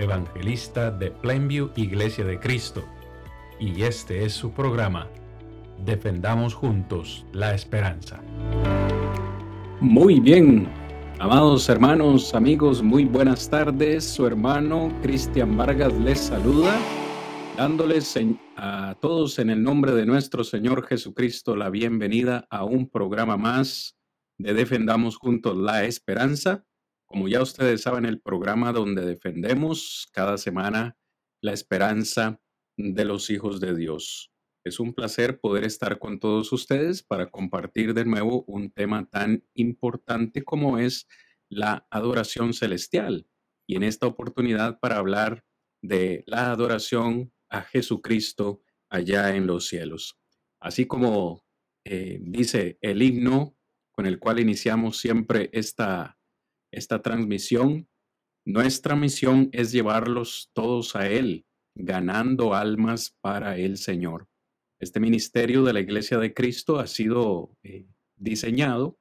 evangelista de Plainview Iglesia de Cristo, y este es su programa Defendamos juntos la esperanza. Muy bien, amados hermanos, amigos, muy buenas tardes. Su hermano Cristian Vargas les saluda, dándoles a todos en el nombre de nuestro Señor Jesucristo la bienvenida a un programa más de Defendamos juntos la esperanza. Como ya ustedes saben, el programa donde defendemos cada semana la esperanza de los hijos de Dios. Es un placer poder estar con todos ustedes para compartir de nuevo un tema tan importante como es la adoración celestial. Y en esta oportunidad para hablar de la adoración a Jesucristo allá en los cielos. Así como eh, dice el himno con el cual iniciamos siempre esta, esta transmisión, nuestra misión es llevarlos todos a Él, ganando almas para el Señor. Este ministerio de la Iglesia de Cristo ha sido eh, diseñado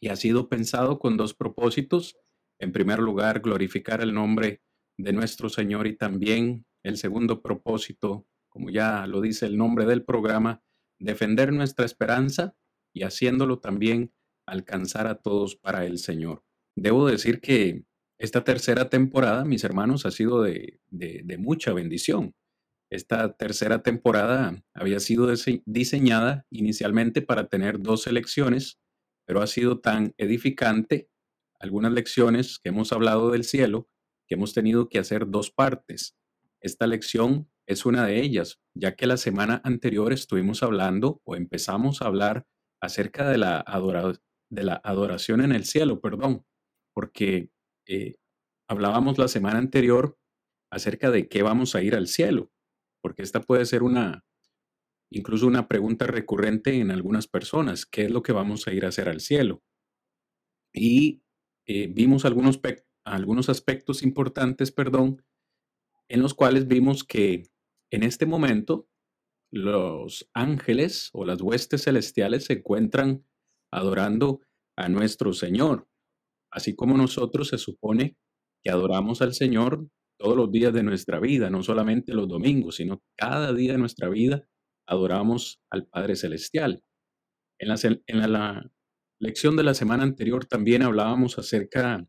y ha sido pensado con dos propósitos. En primer lugar, glorificar el nombre de nuestro Señor y también el segundo propósito, como ya lo dice el nombre del programa, defender nuestra esperanza y haciéndolo también alcanzar a todos para el Señor. Debo decir que esta tercera temporada, mis hermanos, ha sido de mucha bendición. Esta tercera temporada había sido diseñada inicialmente para tener dos lecciones, pero ha sido tan edificante, algunas lecciones que hemos hablado del cielo, que hemos tenido que hacer dos partes. Esta lección es una de ellas, ya que la semana anterior estuvimos hablando o empezamos a hablar acerca de la, de la adoración en el cielo, perdón, porque eh, hablábamos la semana anterior acerca de qué vamos a ir al cielo porque esta puede ser una, incluso una pregunta recurrente en algunas personas, ¿qué es lo que vamos a ir a hacer al cielo? Y eh, vimos algunos, algunos aspectos importantes, perdón, en los cuales vimos que en este momento los ángeles o las huestes celestiales se encuentran adorando a nuestro Señor, así como nosotros se supone que adoramos al Señor todos los días de nuestra vida, no solamente los domingos, sino cada día de nuestra vida adoramos al Padre Celestial. En la, lección de la semana anterior también hablábamos acerca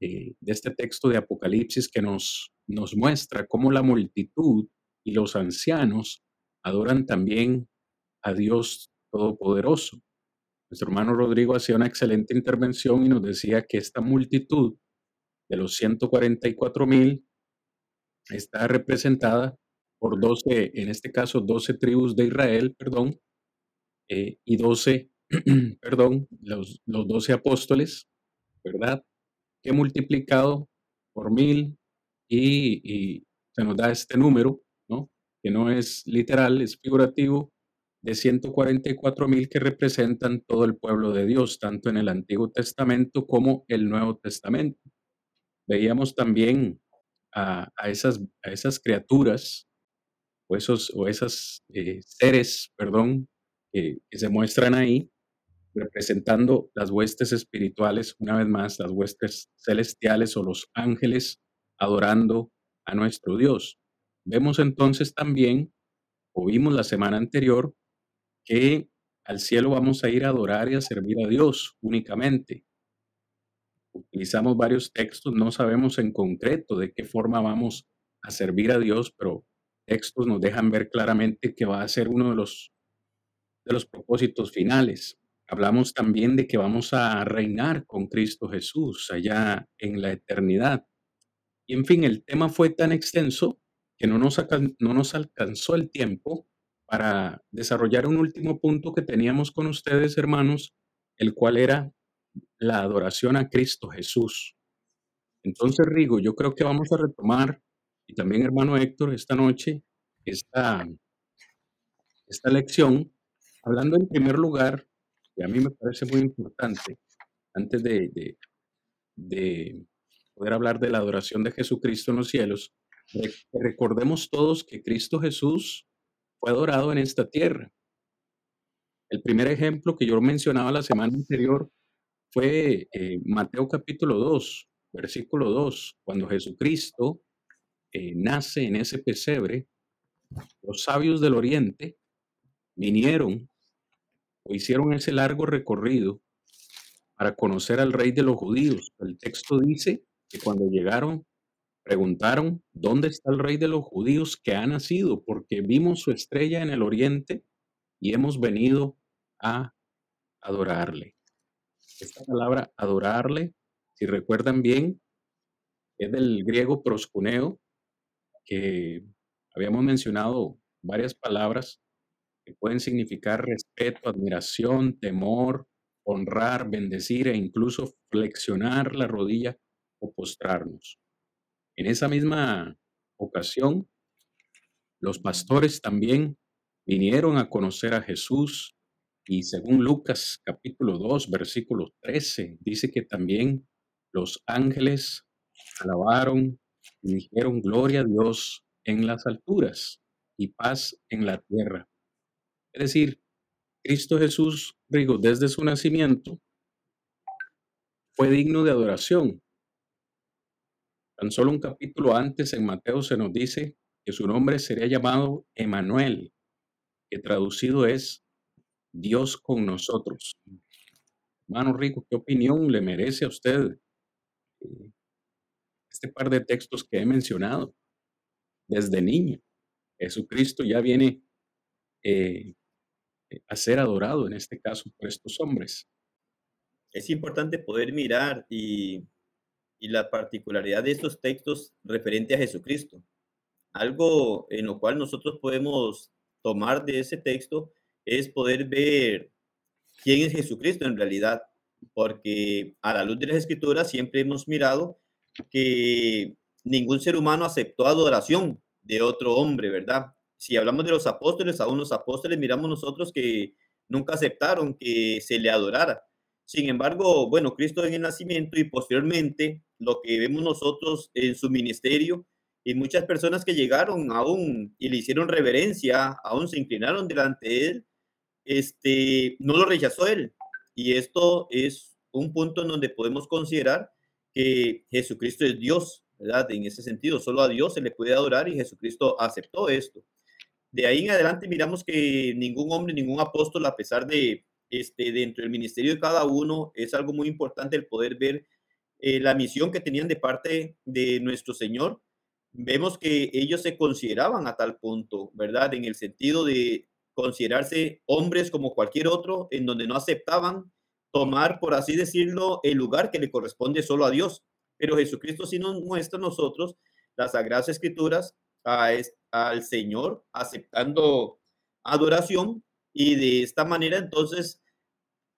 eh, de este texto de Apocalipsis que nos muestra cómo la multitud y los ancianos adoran también a Dios Todopoderoso. Nuestro hermano Rodrigo hacía una excelente intervención y nos decía que esta multitud de los 144 mil está representada por 12, en este caso 12 tribus de Israel, perdón, eh, y 12, perdón, los, los 12 apóstoles, ¿verdad? Que multiplicado por mil y, y se nos da este número, ¿no? Que no es literal, es figurativo, de 144 mil que representan todo el pueblo de Dios, tanto en el Antiguo Testamento como el Nuevo Testamento. Veíamos también a, esas, a esas criaturas o esos, o esas eh, seres, perdón, que se muestran ahí, representando las huestes espirituales, una vez más, las huestes celestiales o los ángeles adorando a nuestro Dios. Vemos entonces también, o vimos la semana anterior, que al cielo vamos a ir a adorar y a servir a Dios únicamente utilizamos varios textos, no sabemos en concreto de qué forma vamos a servir a Dios, pero textos nos dejan ver claramente que va a ser uno de los, de los propósitos finales. Hablamos también de que vamos a reinar con Cristo Jesús allá en la eternidad. Y en fin, el tema fue tan extenso que no nos, no nos alcanzó el tiempo para desarrollar un último punto que teníamos con ustedes, hermanos, el cual era la adoración a Cristo Jesús. Entonces, Rigo, yo creo que vamos a retomar y también hermano Héctor esta noche, esta, esta lección, hablando en primer lugar, y a mí me parece muy importante, antes de, de, poder hablar de la adoración de Jesucristo en los cielos, recordemos todos que Cristo Jesús fue adorado en esta tierra. El primer ejemplo que yo mencionaba la semana anterior fue eh, Mateo capítulo 2, versículo 2, cuando Jesucristo eh, nace en ese pesebre, los sabios del oriente vinieron o hicieron ese largo recorrido para conocer al rey de los judíos. El texto dice que cuando llegaron, preguntaron, ¿dónde está el rey de los judíos que ha nacido? Porque vimos su estrella en el oriente y hemos venido a adorarle. Esta palabra adorarle, si recuerdan bien, es del griego proscuneo, que habíamos mencionado varias palabras que pueden significar respeto, admiración, temor, honrar, bendecir e incluso flexionar la rodilla o postrarnos. En esa misma ocasión, los pastores también vinieron a conocer a Jesús y según Lucas capítulo 2, versículo 13, dice que también los ángeles alabaron y dijeron gloria a Dios en las alturas y paz en la tierra. Es decir, Cristo Jesús, digo, desde su nacimiento, fue digno de adoración. Tan solo un capítulo antes en Mateo se nos dice que su nombre sería llamado Emanuel, que traducido es Dios con nosotros. Hermano Rico, ¿qué opinión le merece a usted eh, este par de textos que he mencionado? Desde niño, Jesucristo ya viene eh, a ser adorado, en este caso, por estos hombres. Es importante poder mirar y, y la particularidad de estos textos referente a Jesucristo. Algo en lo cual nosotros podemos tomar de ese texto es poder ver quién es Jesucristo en realidad, porque a la luz de las escrituras siempre hemos mirado que ningún ser humano aceptó adoración de otro hombre, ¿verdad? si hablamos de los apóstoles, aún los apóstoles miramos nosotros que nunca aceptaron que se le adorara. Sin embargo, bueno, Cristo en el nacimiento y posteriormente lo que vemos nosotros en su ministerio y muchas personas que llegaron aún y le hicieron reverencia, aún se inclinaron delante de él, este, no lo rechazó él. Y esto es un punto en donde podemos considerar que Jesucristo es Dios, ¿verdad? En ese sentido, solo a Dios se le puede adorar y Jesucristo aceptó esto. De ahí en adelante miramos que ningún hombre, ningún apóstol, a pesar de este, dentro del ministerio de cada uno, es algo muy importante el poder ver eh, la misión que tenían de parte de nuestro Señor. Vemos que ellos se consideraban a tal punto, ¿verdad? En el sentido de considerarse hombres como cualquier otro, en donde no aceptaban tomar, por así decirlo, el lugar que le corresponde solo a Dios. Pero Jesucristo sí nos muestra a nosotros las Sagradas Escrituras al Señor aceptando adoración y de esta manera entonces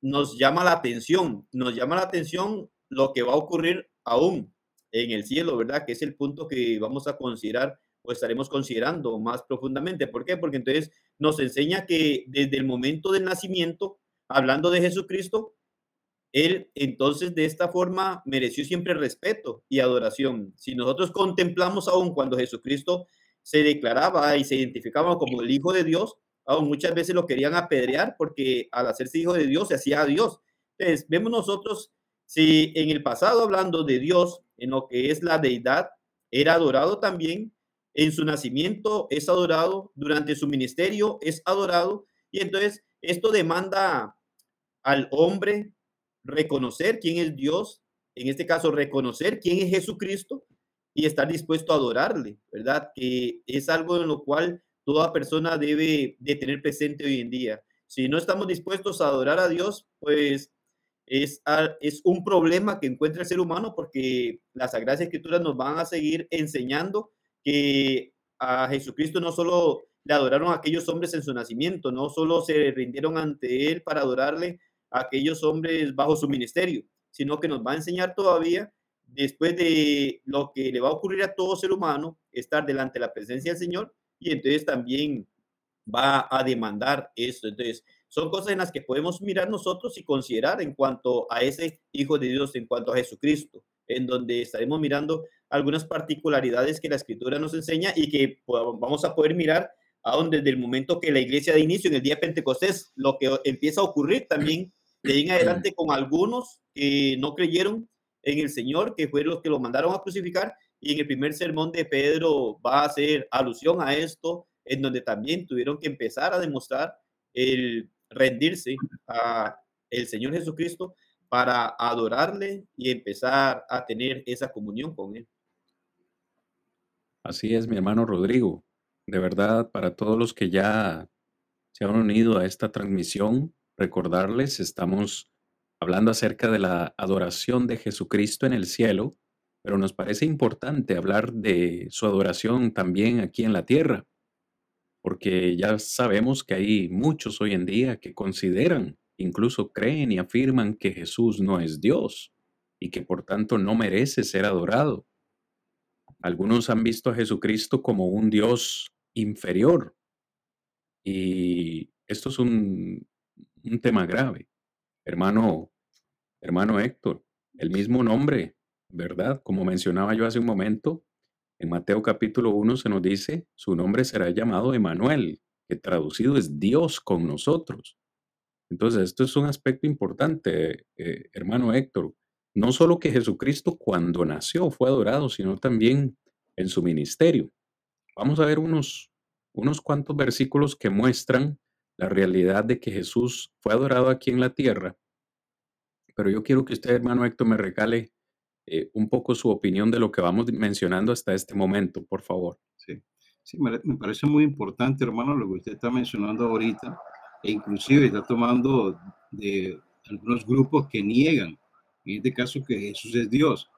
nos llama la atención, nos llama la atención lo que va a ocurrir aún en el cielo, ¿verdad? Que es el punto que vamos a considerar o estaremos considerando más profundamente. ¿Por qué? Porque entonces nos enseña que desde el momento del nacimiento, hablando de Jesucristo, él entonces de esta forma mereció siempre respeto y adoración. Si nosotros contemplamos aún cuando Jesucristo se declaraba y se identificaba como el Hijo de Dios, aún muchas veces lo querían apedrear porque al hacerse Hijo de Dios se hacía a Dios. Entonces, vemos nosotros si en el pasado hablando de Dios, en lo que es la deidad, era adorado también, en su nacimiento es adorado, durante su ministerio es adorado, y entonces esto demanda al hombre reconocer quién es Dios, en este caso reconocer quién es Jesucristo y estar dispuesto a adorarle, ¿verdad? Que es algo en lo cual toda persona debe de tener presente hoy en día. Si no estamos dispuestos a adorar a Dios, pues es, es un problema que encuentra el ser humano porque las Sagradas Escrituras nos van a seguir enseñando que a Jesucristo no solo le adoraron a aquellos hombres en su nacimiento, no solo se rindieron ante Él para adorarle, aquellos hombres bajo su ministerio, sino que nos va a enseñar todavía después de lo que le va a ocurrir a todo ser humano, estar delante de la presencia del Señor y entonces también va a demandar esto. Entonces, son cosas en las que podemos mirar nosotros y considerar en cuanto a ese Hijo de Dios, en cuanto a Jesucristo, en donde estaremos mirando algunas particularidades que la Escritura nos enseña y que vamos a poder mirar aún desde el momento que la iglesia de inicio, en el día de Pentecostés, lo que empieza a ocurrir también de ahí en adelante con algunos que no creyeron en el Señor, que fueron los que lo mandaron a crucificar, y en el primer sermón de Pedro va a hacer alusión a esto, en donde también tuvieron que empezar a demostrar el rendirse a el Señor Jesucristo para adorarle y empezar a tener esa comunión con Él. Así es, mi hermano Rodrigo. De verdad, para todos los que ya se han unido a esta transmisión, recordarles, estamos hablando acerca de la adoración de Jesucristo en el cielo, pero nos parece importante hablar de su adoración también aquí en la tierra porque ya sabemos que hay muchos hoy en día que consideran, incluso creen y afirman que Jesús no es Dios y que por tanto no merece ser adorado. Algunos han visto a Jesucristo como un Dios inferior y esto es un, un tema grave. Hermano, hermano Héctor, el mismo nombre, ¿verdad? Como mencionaba yo hace un momento, en Mateo capítulo 1 se nos dice, su nombre será llamado Emanuel, que traducido es Dios con nosotros. Entonces, esto es un aspecto importante, eh, hermano Héctor. No solo que Jesucristo cuando nació fue adorado, sino también en su ministerio. Vamos a ver unos, unos cuantos versículos que muestran la realidad de que Jesús fue adorado aquí en la tierra. Pero yo quiero que usted, hermano Héctor, me regale eh, un poco su opinión de lo que vamos mencionando hasta este momento, por favor. Sí, me, parece muy importante, hermano, lo que usted está mencionando ahorita, e inclusive está tomando de algunos grupos que niegan, en este caso, que Jesús es Dios.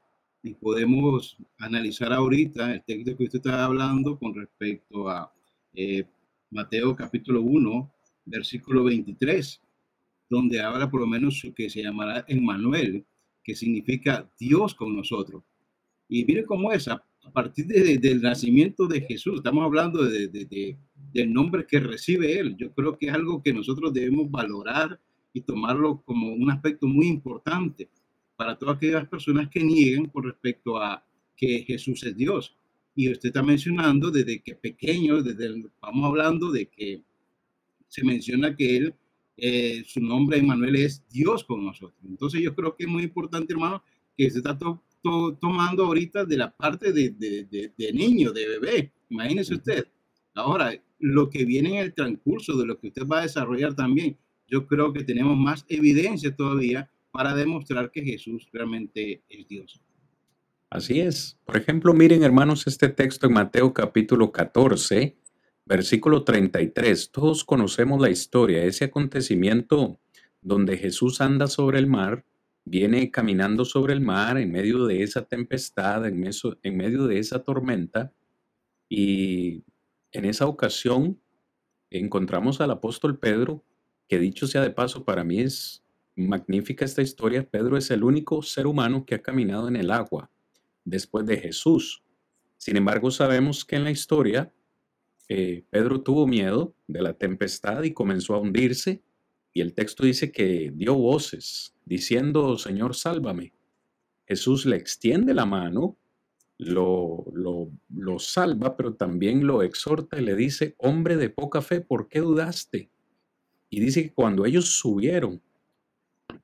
Y podemos analizar ahorita el texto que usted está hablando con respecto a eh, Mateo capítulo 1, versículo 23, donde habla por lo menos que se llamará Emmanuel, que significa Dios con nosotros. Y mire cómo es, a, partir del nacimiento de Jesús, estamos hablando de, del nombre que recibe Él. Yo creo que es algo que nosotros debemos valorar y tomarlo como un aspecto muy importante para todas aquellas personas que niegan con respecto a que Jesús es Dios. Y usted está mencionando desde que pequeño, desde el, vamos hablando de que se menciona que Él eh, su nombre Emmanuel es Dios con nosotros. Entonces yo creo que es muy importante, hermano, que se está tomando ahorita de la parte de, de, de, niño, de bebé. Imagínese usted. Ahora, lo que viene en el transcurso de lo que usted va a desarrollar también, yo creo que tenemos más evidencia todavía para demostrar que Jesús realmente es Dios. Así es. Por ejemplo, miren hermanos este texto en Mateo capítulo 14, Versículo 33. Todos conocemos la historia, ese acontecimiento donde Jesús anda sobre el mar, viene caminando sobre el mar en medio de esa tempestad, en, en medio de esa tormenta, y en esa ocasión encontramos al apóstol Pedro, que dicho sea de paso, para mí es magnífica esta historia. Pedro es el único ser humano que ha caminado en el agua después de Jesús. Sin embargo, sabemos que en la historia eh, Pedro tuvo miedo de la tempestad y comenzó a hundirse. Y el texto dice que dio voces diciendo, Señor, sálvame. Jesús le extiende la mano, lo, lo, lo salva, pero también lo exhorta y le dice, hombre de poca fe, ¿por qué dudaste? Y dice que cuando ellos subieron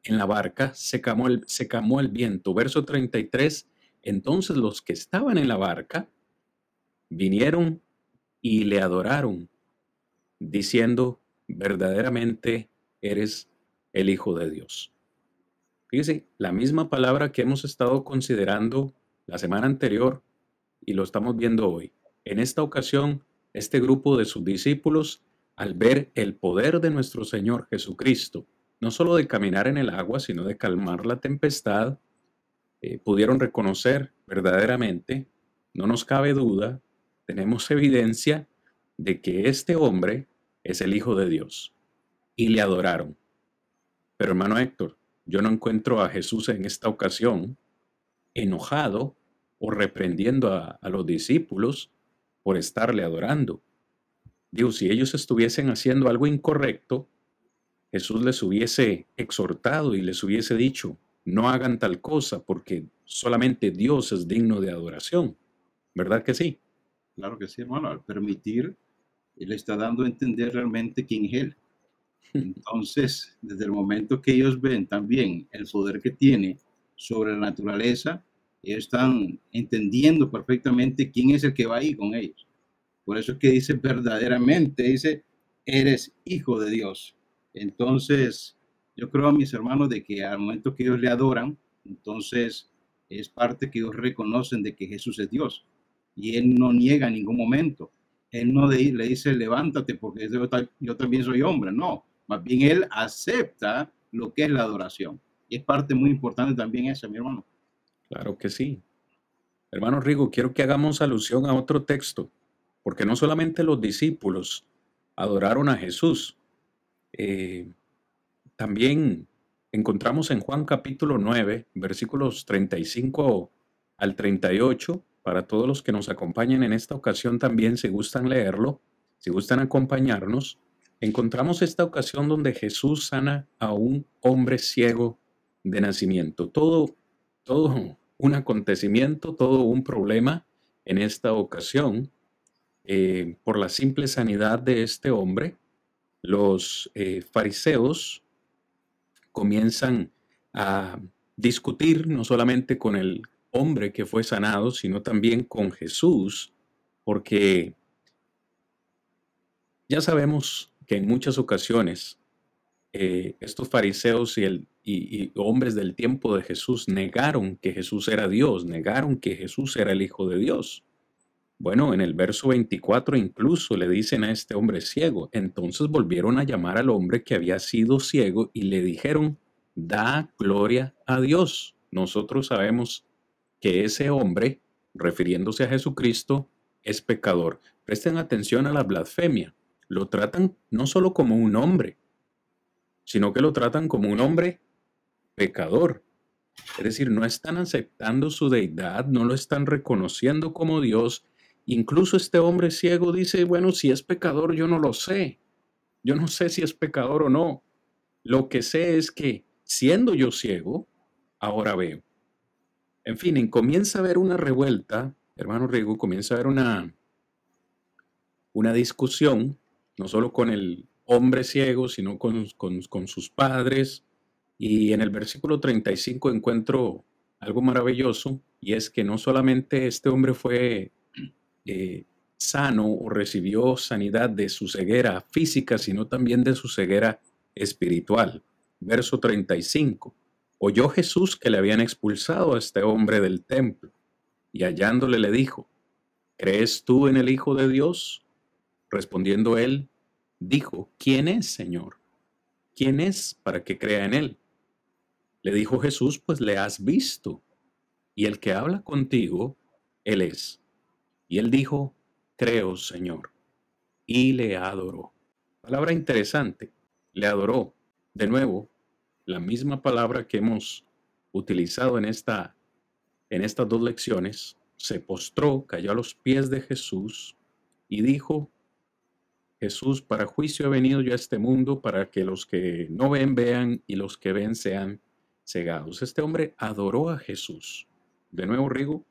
en la barca, se camó el, se camó el viento. Verso 33, entonces los que estaban en la barca vinieron y le adoraron, diciendo, verdaderamente eres el Hijo de Dios. Fíjese, la misma palabra que hemos estado considerando la semana anterior y lo estamos viendo hoy. En esta ocasión, este grupo de sus discípulos, al ver el poder de nuestro Señor Jesucristo, no solo de caminar en el agua, sino de calmar la tempestad, eh, pudieron reconocer verdaderamente, no nos cabe duda, tenemos evidencia de que este hombre es el Hijo de Dios y le adoraron. Pero hermano Héctor, yo no encuentro a Jesús en esta ocasión enojado o reprendiendo a, los discípulos por estarle adorando. Digo, si ellos estuviesen haciendo algo incorrecto, Jesús les hubiese exhortado y les hubiese dicho, no hagan tal cosa porque solamente Dios es digno de adoración. ¿Verdad que sí? Claro que sí, hermano. Al permitir, Él está dando a entender realmente quién es Él. Entonces, desde el momento que ellos ven también el poder que tiene sobre la naturaleza, ellos están entendiendo perfectamente quién es el que va ahí con ellos. Por eso es que dice verdaderamente, dice, eres hijo de Dios. Entonces, yo creo a mis hermanos de que al momento que ellos le adoran, entonces es parte que ellos reconocen de que Jesús es Dios. Y Él no niega en ningún momento. Él no le dice, levántate porque yo también soy hombre. No, más bien Él acepta lo que es la adoración. Y es parte muy importante también esa, mi hermano. Claro que sí. Hermano Rigo, quiero que hagamos alusión a otro texto, porque no solamente los discípulos adoraron a Jesús, eh, también encontramos en Juan capítulo 9, versículos 35 al 38, para todos los que nos acompañan en esta ocasión también, si gustan leerlo, si gustan acompañarnos, encontramos esta ocasión donde Jesús sana a un hombre ciego de nacimiento. Todo, todo un acontecimiento, todo un problema en esta ocasión. Eh, por la simple sanidad de este hombre, los eh, fariseos comienzan a discutir no solamente con el hombre que fue sanado, sino también con Jesús, porque ya sabemos que en muchas ocasiones eh, estos fariseos y, el, y, hombres del tiempo de Jesús negaron que Jesús era Dios, negaron que Jesús era el Hijo de Dios. Bueno, en el verso 24 incluso le dicen a este hombre ciego, entonces volvieron a llamar al hombre que había sido ciego y le dijeron, da gloria a Dios. Nosotros sabemos que ese hombre, refiriéndose a Jesucristo, es pecador. Presten atención a la blasfemia. Lo tratan no solo como un hombre, sino que lo tratan como un hombre pecador. Es decir, no están aceptando su deidad, no lo están reconociendo como Dios. Incluso este hombre ciego dice, bueno, si es pecador, yo no lo sé. Yo no sé si es pecador o no. Lo que sé es que siendo yo ciego, ahora veo. En fin, comienza a haber una revuelta, hermano Rigo, comienza a haber una, una discusión, no solo con el hombre ciego, sino con, sus padres. Y en el versículo 35 encuentro algo maravilloso, y es que no solamente este hombre fue eh, sano o recibió sanidad de su ceguera física, sino también de su ceguera espiritual. Verso 35. Oyó Jesús que le habían expulsado a este hombre del templo, y hallándole le dijo, ¿crees tú en el Hijo de Dios? Respondiendo él, dijo, ¿quién es, Señor? ¿Quién es para que crea en él? Le dijo Jesús, pues le has visto, y el que habla contigo, él es. Y él dijo, creo, Señor, y le adoró. Palabra interesante, le adoró. De nuevo, la misma palabra que hemos utilizado en, esta, en estas dos lecciones, se postró, cayó a los pies de Jesús y dijo, Jesús, para juicio he venido yo a este mundo para que los que no ven vean y los que ven sean cegados. Este hombre adoró a Jesús. De nuevo, Rigo,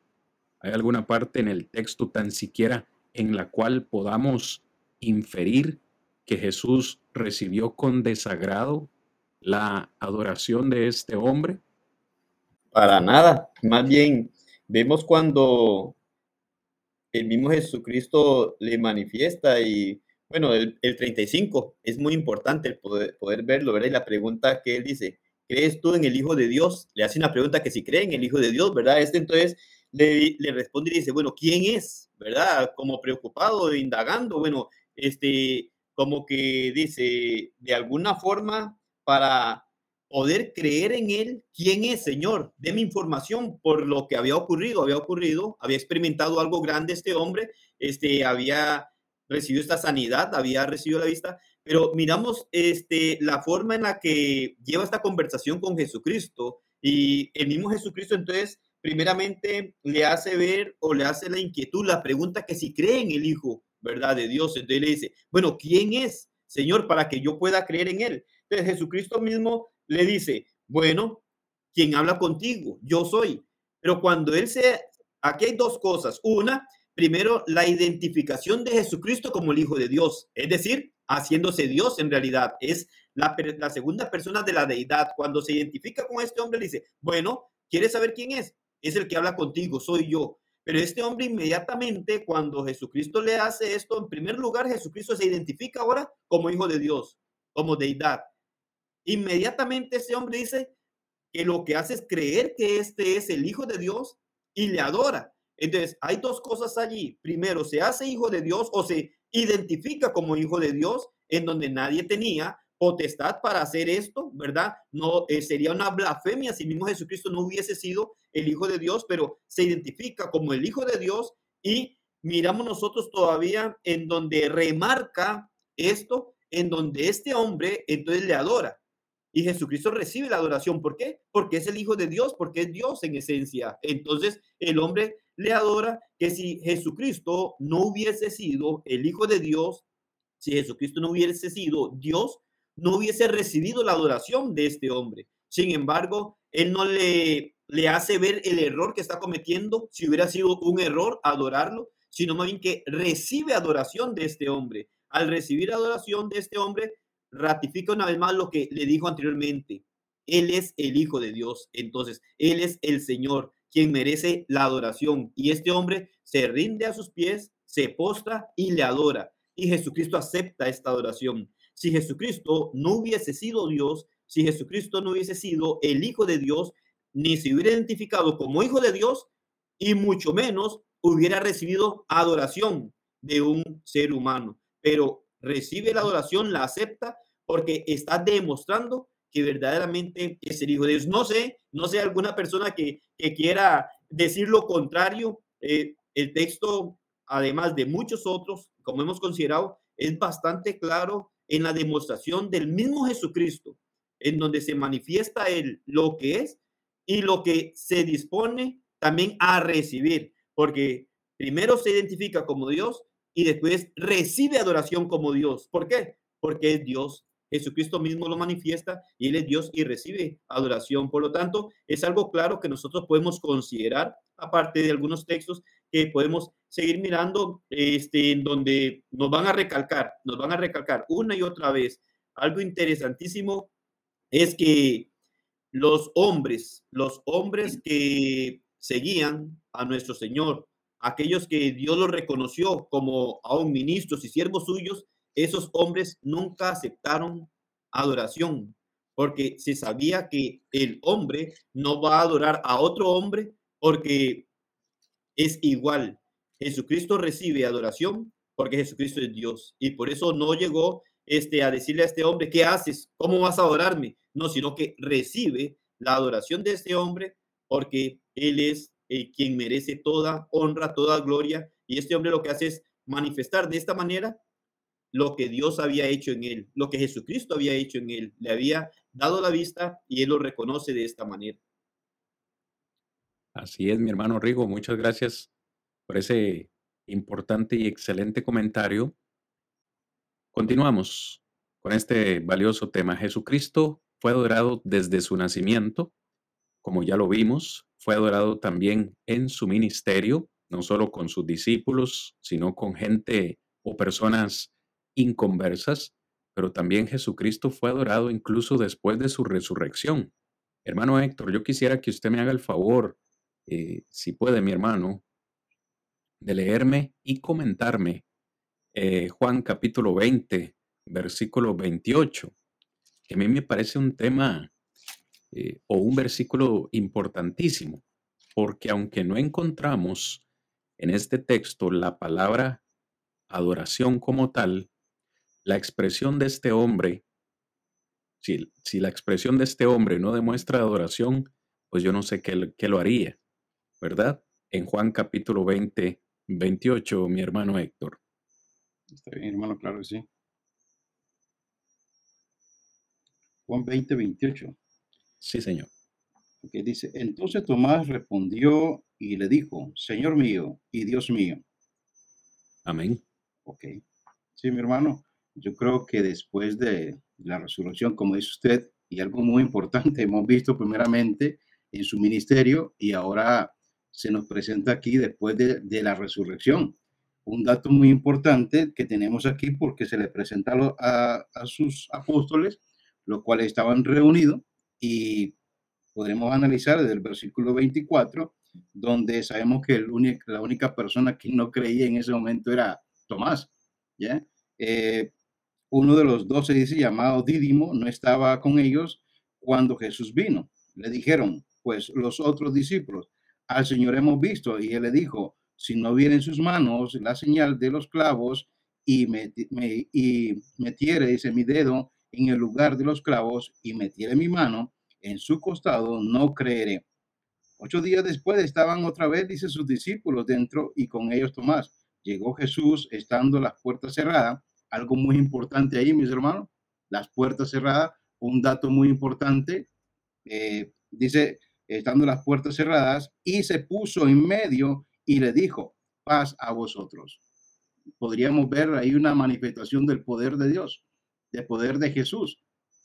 ¿hay alguna parte en el texto tan siquiera en la cual podamos inferir que Jesús recibió con desagrado la adoración de este hombre? Para nada, más bien vemos cuando el mismo Jesucristo le manifiesta y bueno, el, 35 es muy importante el poder, poder, verlo, ¿verdad? La pregunta que él dice, ¿crees tú en el Hijo de Dios? Le hace una pregunta que si cree en el Hijo de Dios, ¿verdad? Este entonces le, le responde y dice, bueno, ¿quién es? ¿Verdad? Como preocupado, indagando, bueno, este, como que dice, de alguna forma, para poder creer en Él, ¿quién es, Señor? Deme información por lo que había ocurrido, había ocurrido, había experimentado algo grande este hombre, este, había recibió esta sanidad, había recibido la vista, pero miramos este, la forma en la que lleva esta conversación con Jesucristo y el mismo Jesucristo entonces primeramente le hace ver o le hace la inquietud, la pregunta que si cree en el Hijo, ¿verdad? De Dios. Entonces le dice, bueno, ¿quién es, Señor, para que yo pueda creer en Él? Entonces Jesucristo mismo le dice, bueno, quien habla contigo, yo soy. Pero cuando Él se... Aquí hay dos cosas. Una, primero, la identificación de Jesucristo como el Hijo de Dios, es decir, haciéndose Dios en realidad. Es la, la segunda persona de la deidad. Cuando se identifica con este hombre, dice, bueno, ¿quieres saber quién es? es el que habla contigo, soy yo. Pero este hombre inmediatamente, cuando Jesucristo le hace esto, en primer lugar, Jesucristo se identifica ahora como hijo de Dios, como deidad. Inmediatamente ese hombre dice que lo que hace es creer que este es el hijo de Dios y le adora. Entonces, hay dos cosas allí. Primero, se hace hijo de Dios o se identifica como hijo de Dios en donde nadie tenía potestad para hacer esto, ¿verdad? No eh, sería una blasfemia si mismo Jesucristo no hubiese sido el Hijo de Dios, pero se identifica como el Hijo de Dios y miramos nosotros todavía en donde remarca esto, en donde este hombre entonces le adora. Y Jesucristo recibe la adoración. ¿Por qué? Porque es el Hijo de Dios, porque es Dios en esencia. Entonces el hombre le adora que si Jesucristo no hubiese sido el Hijo de Dios, si Jesucristo no hubiese sido Dios, no hubiese recibido la adoración de este hombre. Sin embargo, él no le, le hace ver el error que está cometiendo, si hubiera sido un error adorarlo, sino más bien que recibe adoración de este hombre. Al recibir adoración de este hombre, ratifica una vez más lo que le dijo anteriormente. Él es el Hijo de Dios. Entonces, Él es el Señor, quien merece la adoración. Y este hombre se rinde a sus pies, se postra y le adora. Y Jesucristo acepta esta adoración si Jesucristo no hubiese sido Dios, si Jesucristo no hubiese sido el Hijo de Dios, ni se hubiera identificado como Hijo de Dios, y mucho menos hubiera recibido adoración de un ser humano. Pero recibe la adoración, la acepta, porque está demostrando que verdaderamente es el Hijo de Dios. No sé, no sé alguna persona que, quiera decir lo contrario. Eh, el texto, además de muchos otros, como hemos considerado, es bastante claro en la demostración del mismo Jesucristo, en donde se manifiesta Él lo que es y lo que se dispone también a recibir, porque primero se identifica como Dios y después recibe adoración como Dios. ¿Por qué? Porque es Dios. Jesucristo mismo lo manifiesta y Él es Dios y recibe adoración. Por lo tanto, es algo claro que nosotros podemos considerar, aparte de algunos textos que podemos seguir mirando, este, en donde nos van a recalcar, nos van a recalcar una y otra vez. Algo interesantísimo es que los hombres, los hombres que seguían a nuestro Señor, aquellos que Dios los reconoció como aún ministros y siervos suyos, esos hombres nunca aceptaron adoración, porque se sabía que el hombre no va a adorar a otro hombre porque es igual. Jesucristo recibe adoración porque Jesucristo es Dios y por eso no llegó este a decirle a este hombre, ¿qué haces? ¿Cómo vas a adorarme? No, sino que recibe la adoración de este hombre porque él es quien merece toda honra, toda gloria y este hombre lo que hace es manifestar de esta manera lo que Dios había hecho en él, lo que Jesucristo había hecho en él, le había dado la vista y él lo reconoce de esta manera. Así es, mi hermano Rigo, muchas gracias por ese importante y excelente comentario. Continuamos con este valioso tema. Jesucristo fue adorado desde su nacimiento, como ya lo vimos, fue adorado también en su ministerio, no solo con sus discípulos, sino con gente o personas inconversas, pero también Jesucristo fue adorado incluso después de su resurrección. Hermano Héctor, yo quisiera que usted me haga el favor, eh, si puede, mi hermano, de leerme y comentarme eh, Juan capítulo 20, versículo 28, que a mí me parece un tema eh, o un versículo importantísimo, porque aunque no encontramos en este texto la palabra adoración como tal, la expresión de este hombre, si, la expresión de este hombre no demuestra adoración, pues yo no sé qué, qué lo haría, ¿verdad? En Juan capítulo 20, 28, mi hermano Héctor. Está bien, hermano, claro que sí. Juan 20, 28. Sí, señor. que dice, entonces Tomás respondió y le dijo, Señor mío y Dios mío. Amén. Ok. Sí, mi hermano, yo creo que después de la resurrección, como dice usted, y algo muy importante, hemos visto primeramente en su ministerio y ahora se nos presenta aquí después de, de la resurrección. Un dato muy importante que tenemos aquí porque se le presenta a, a sus apóstoles, los cuales estaban reunidos y podremos analizar desde el versículo 24, donde sabemos que la única persona que no creía en ese momento era Tomás. ¿ya? Eh, uno de los doce dice, llamado Dídimo, no estaba con ellos cuando Jesús vino. Le dijeron, pues los otros discípulos, al Señor hemos visto. Y él le dijo, si no viene en sus manos la señal de los clavos y, me, y metiere, dice, mi dedo en el lugar de los clavos y metiere mi mano en su costado, no creeré. Ocho días después estaban otra vez, dice sus discípulos, dentro y con ellos Tomás. Llegó Jesús estando las puertas cerradas. Algo muy importante ahí, mis hermanos, las puertas cerradas. Un dato muy importante. Eh, dice, estando las puertas cerradas, y se puso en medio y le dijo, paz a vosotros. Podríamos ver ahí una manifestación del poder de Dios, del poder de Jesús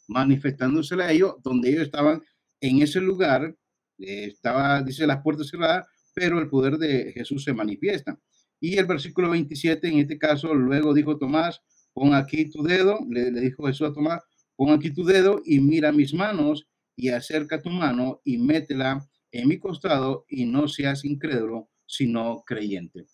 manifestándosele a ellos, donde ellos estaban en ese lugar, eh, estaba, dice, las puertas cerradas, pero el poder de Jesús se manifiesta. Y el versículo 27, en este caso, luego dijo Tomás, pon aquí tu dedo, le, dijo Jesús a Tomás, pon aquí tu dedo y mira mis manos y acerca tu mano y métela en mi costado y no seas incrédulo, sino creyente.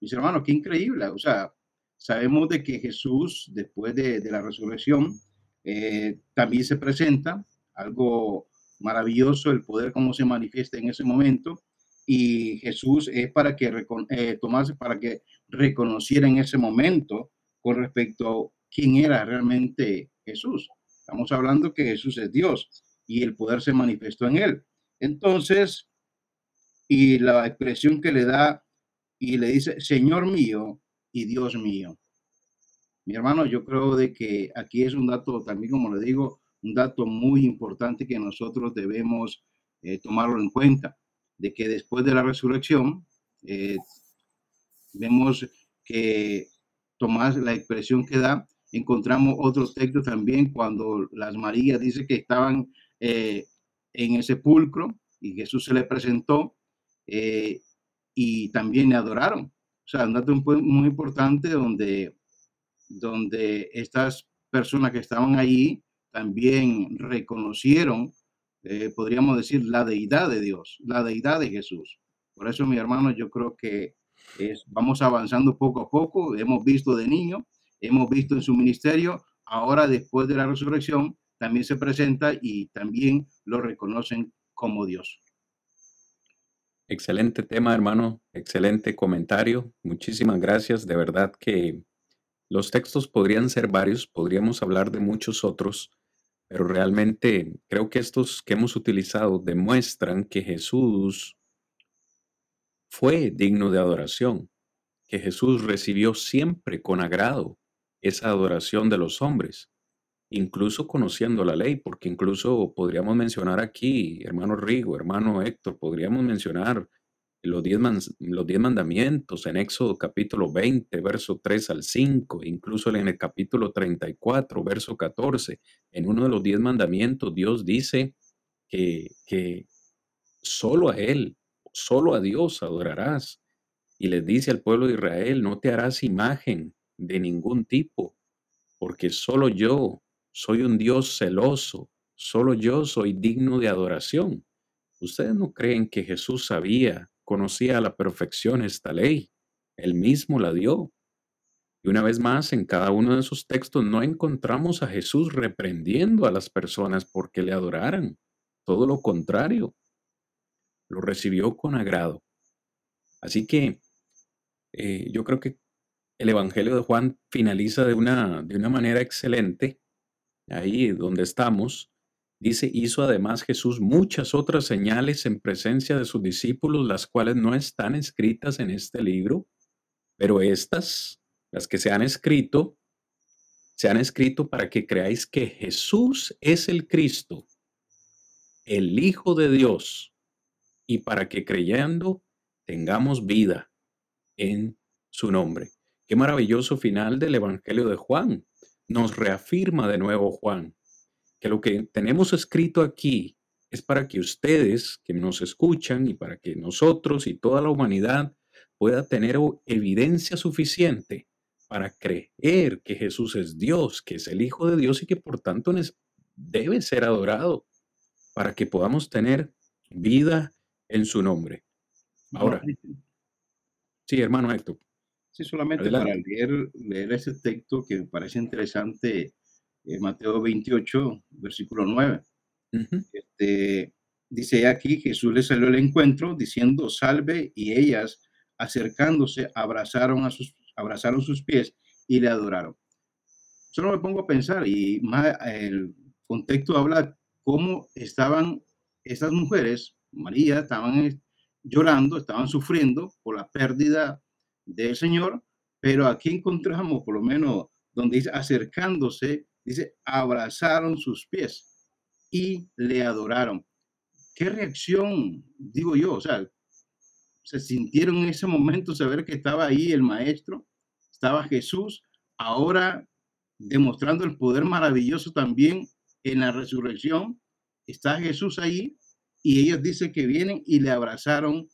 Mis hermanos, qué increíble. O sea, sabemos de que Jesús, después de, de la resurrección, eh, también se presenta algo maravilloso, el poder como se manifiesta en ese momento. Y Jesús es para que eh, para que reconociera en ese momento con respecto a quién era realmente Jesús. Estamos hablando que Jesús es Dios y el poder se manifestó en él. Entonces, y la expresión que le da y le dice, Señor mío y Dios mío. Mi hermano, yo creo de que aquí es un dato también, como le digo, un dato muy importante que nosotros debemos eh, tomarlo en cuenta, de que después de la resurrección, eh, vemos que Tomás, la expresión que da, encontramos otros textos también cuando las Marías dice que estaban eh, en el sepulcro y Jesús se le presentó y también le adoraron. O sea, un dato muy importante donde donde estas personas que estaban ahí también reconocieron, eh, podríamos decir, la deidad de Dios, la deidad de Jesús. Por eso, mi hermano, yo creo que es, vamos avanzando poco a poco. Hemos visto de niño, hemos visto en su ministerio, ahora después de la resurrección, también se presenta y también lo reconocen como Dios. Excelente tema, hermano. Excelente comentario. Muchísimas gracias. De verdad que los textos podrían ser varios, podríamos hablar de muchos otros, pero realmente creo que estos que hemos utilizado demuestran que Jesús fue digno de adoración, que Jesús recibió siempre con agrado esa adoración de los hombres, incluso conociendo la ley, porque incluso podríamos mencionar aquí, hermano Rigo, hermano Héctor, podríamos mencionar los diez, los diez mandamientos en Éxodo capítulo 20, verso 3 al 5, incluso en el capítulo 34, verso 14, en uno de los diez mandamientos Dios dice que, que solo a Él, solo a Dios adorarás. Y les dice al pueblo de Israel, no te harás imagen de ningún tipo, porque solo yo soy un Dios celoso, solo yo soy digno de adoración. ¿Ustedes no creen que Jesús sabía conocía a la perfección esta ley. Él mismo la dio. Y una vez más, en cada uno de esos textos no encontramos a Jesús reprendiendo a las personas porque le adoraran. Todo lo contrario. Lo recibió con agrado. Así que eh, yo creo que el Evangelio de Juan finaliza de una, de una manera excelente, ahí donde estamos, Dice, hizo además Jesús muchas otras señales en presencia de sus discípulos, las cuales no están escritas en este libro, pero estas, las que se han escrito, se han escrito para que creáis que Jesús es el Cristo, el Hijo de Dios y para que creyendo tengamos vida en su nombre. Qué maravilloso final del Evangelio de Juan. Nos reafirma de nuevo Juan que lo que tenemos escrito aquí es para que ustedes que nos escuchan y para que nosotros y toda la humanidad pueda tener evidencia suficiente para creer que Jesús es Dios, que es el Hijo de Dios y que por tanto debe ser adorado, para que podamos tener vida en su nombre. Ahora, sí, hermano Héctor. Sí, solamente para leer, leer ese texto que me parece interesante, eh, Mateo 28, versículo 9. este, dice aquí, Jesús le salió al encuentro diciendo, salve, y ellas, acercándose, abrazaron, a sus, abrazaron sus pies y le adoraron. Solo me pongo a pensar, y más el contexto habla cómo estaban estas mujeres, María, estaban llorando, estaban sufriendo por la pérdida del Señor, pero aquí encontramos, por lo menos, donde dice acercándose, dice, abrazaron sus pies y le adoraron. ¿Qué reacción, digo yo? O sea, se sintieron en ese momento saber que estaba ahí el Maestro, estaba Jesús, ahora demostrando el poder maravilloso también en la resurrección. Está Jesús ahí y ellos dicen que vienen y le abrazaron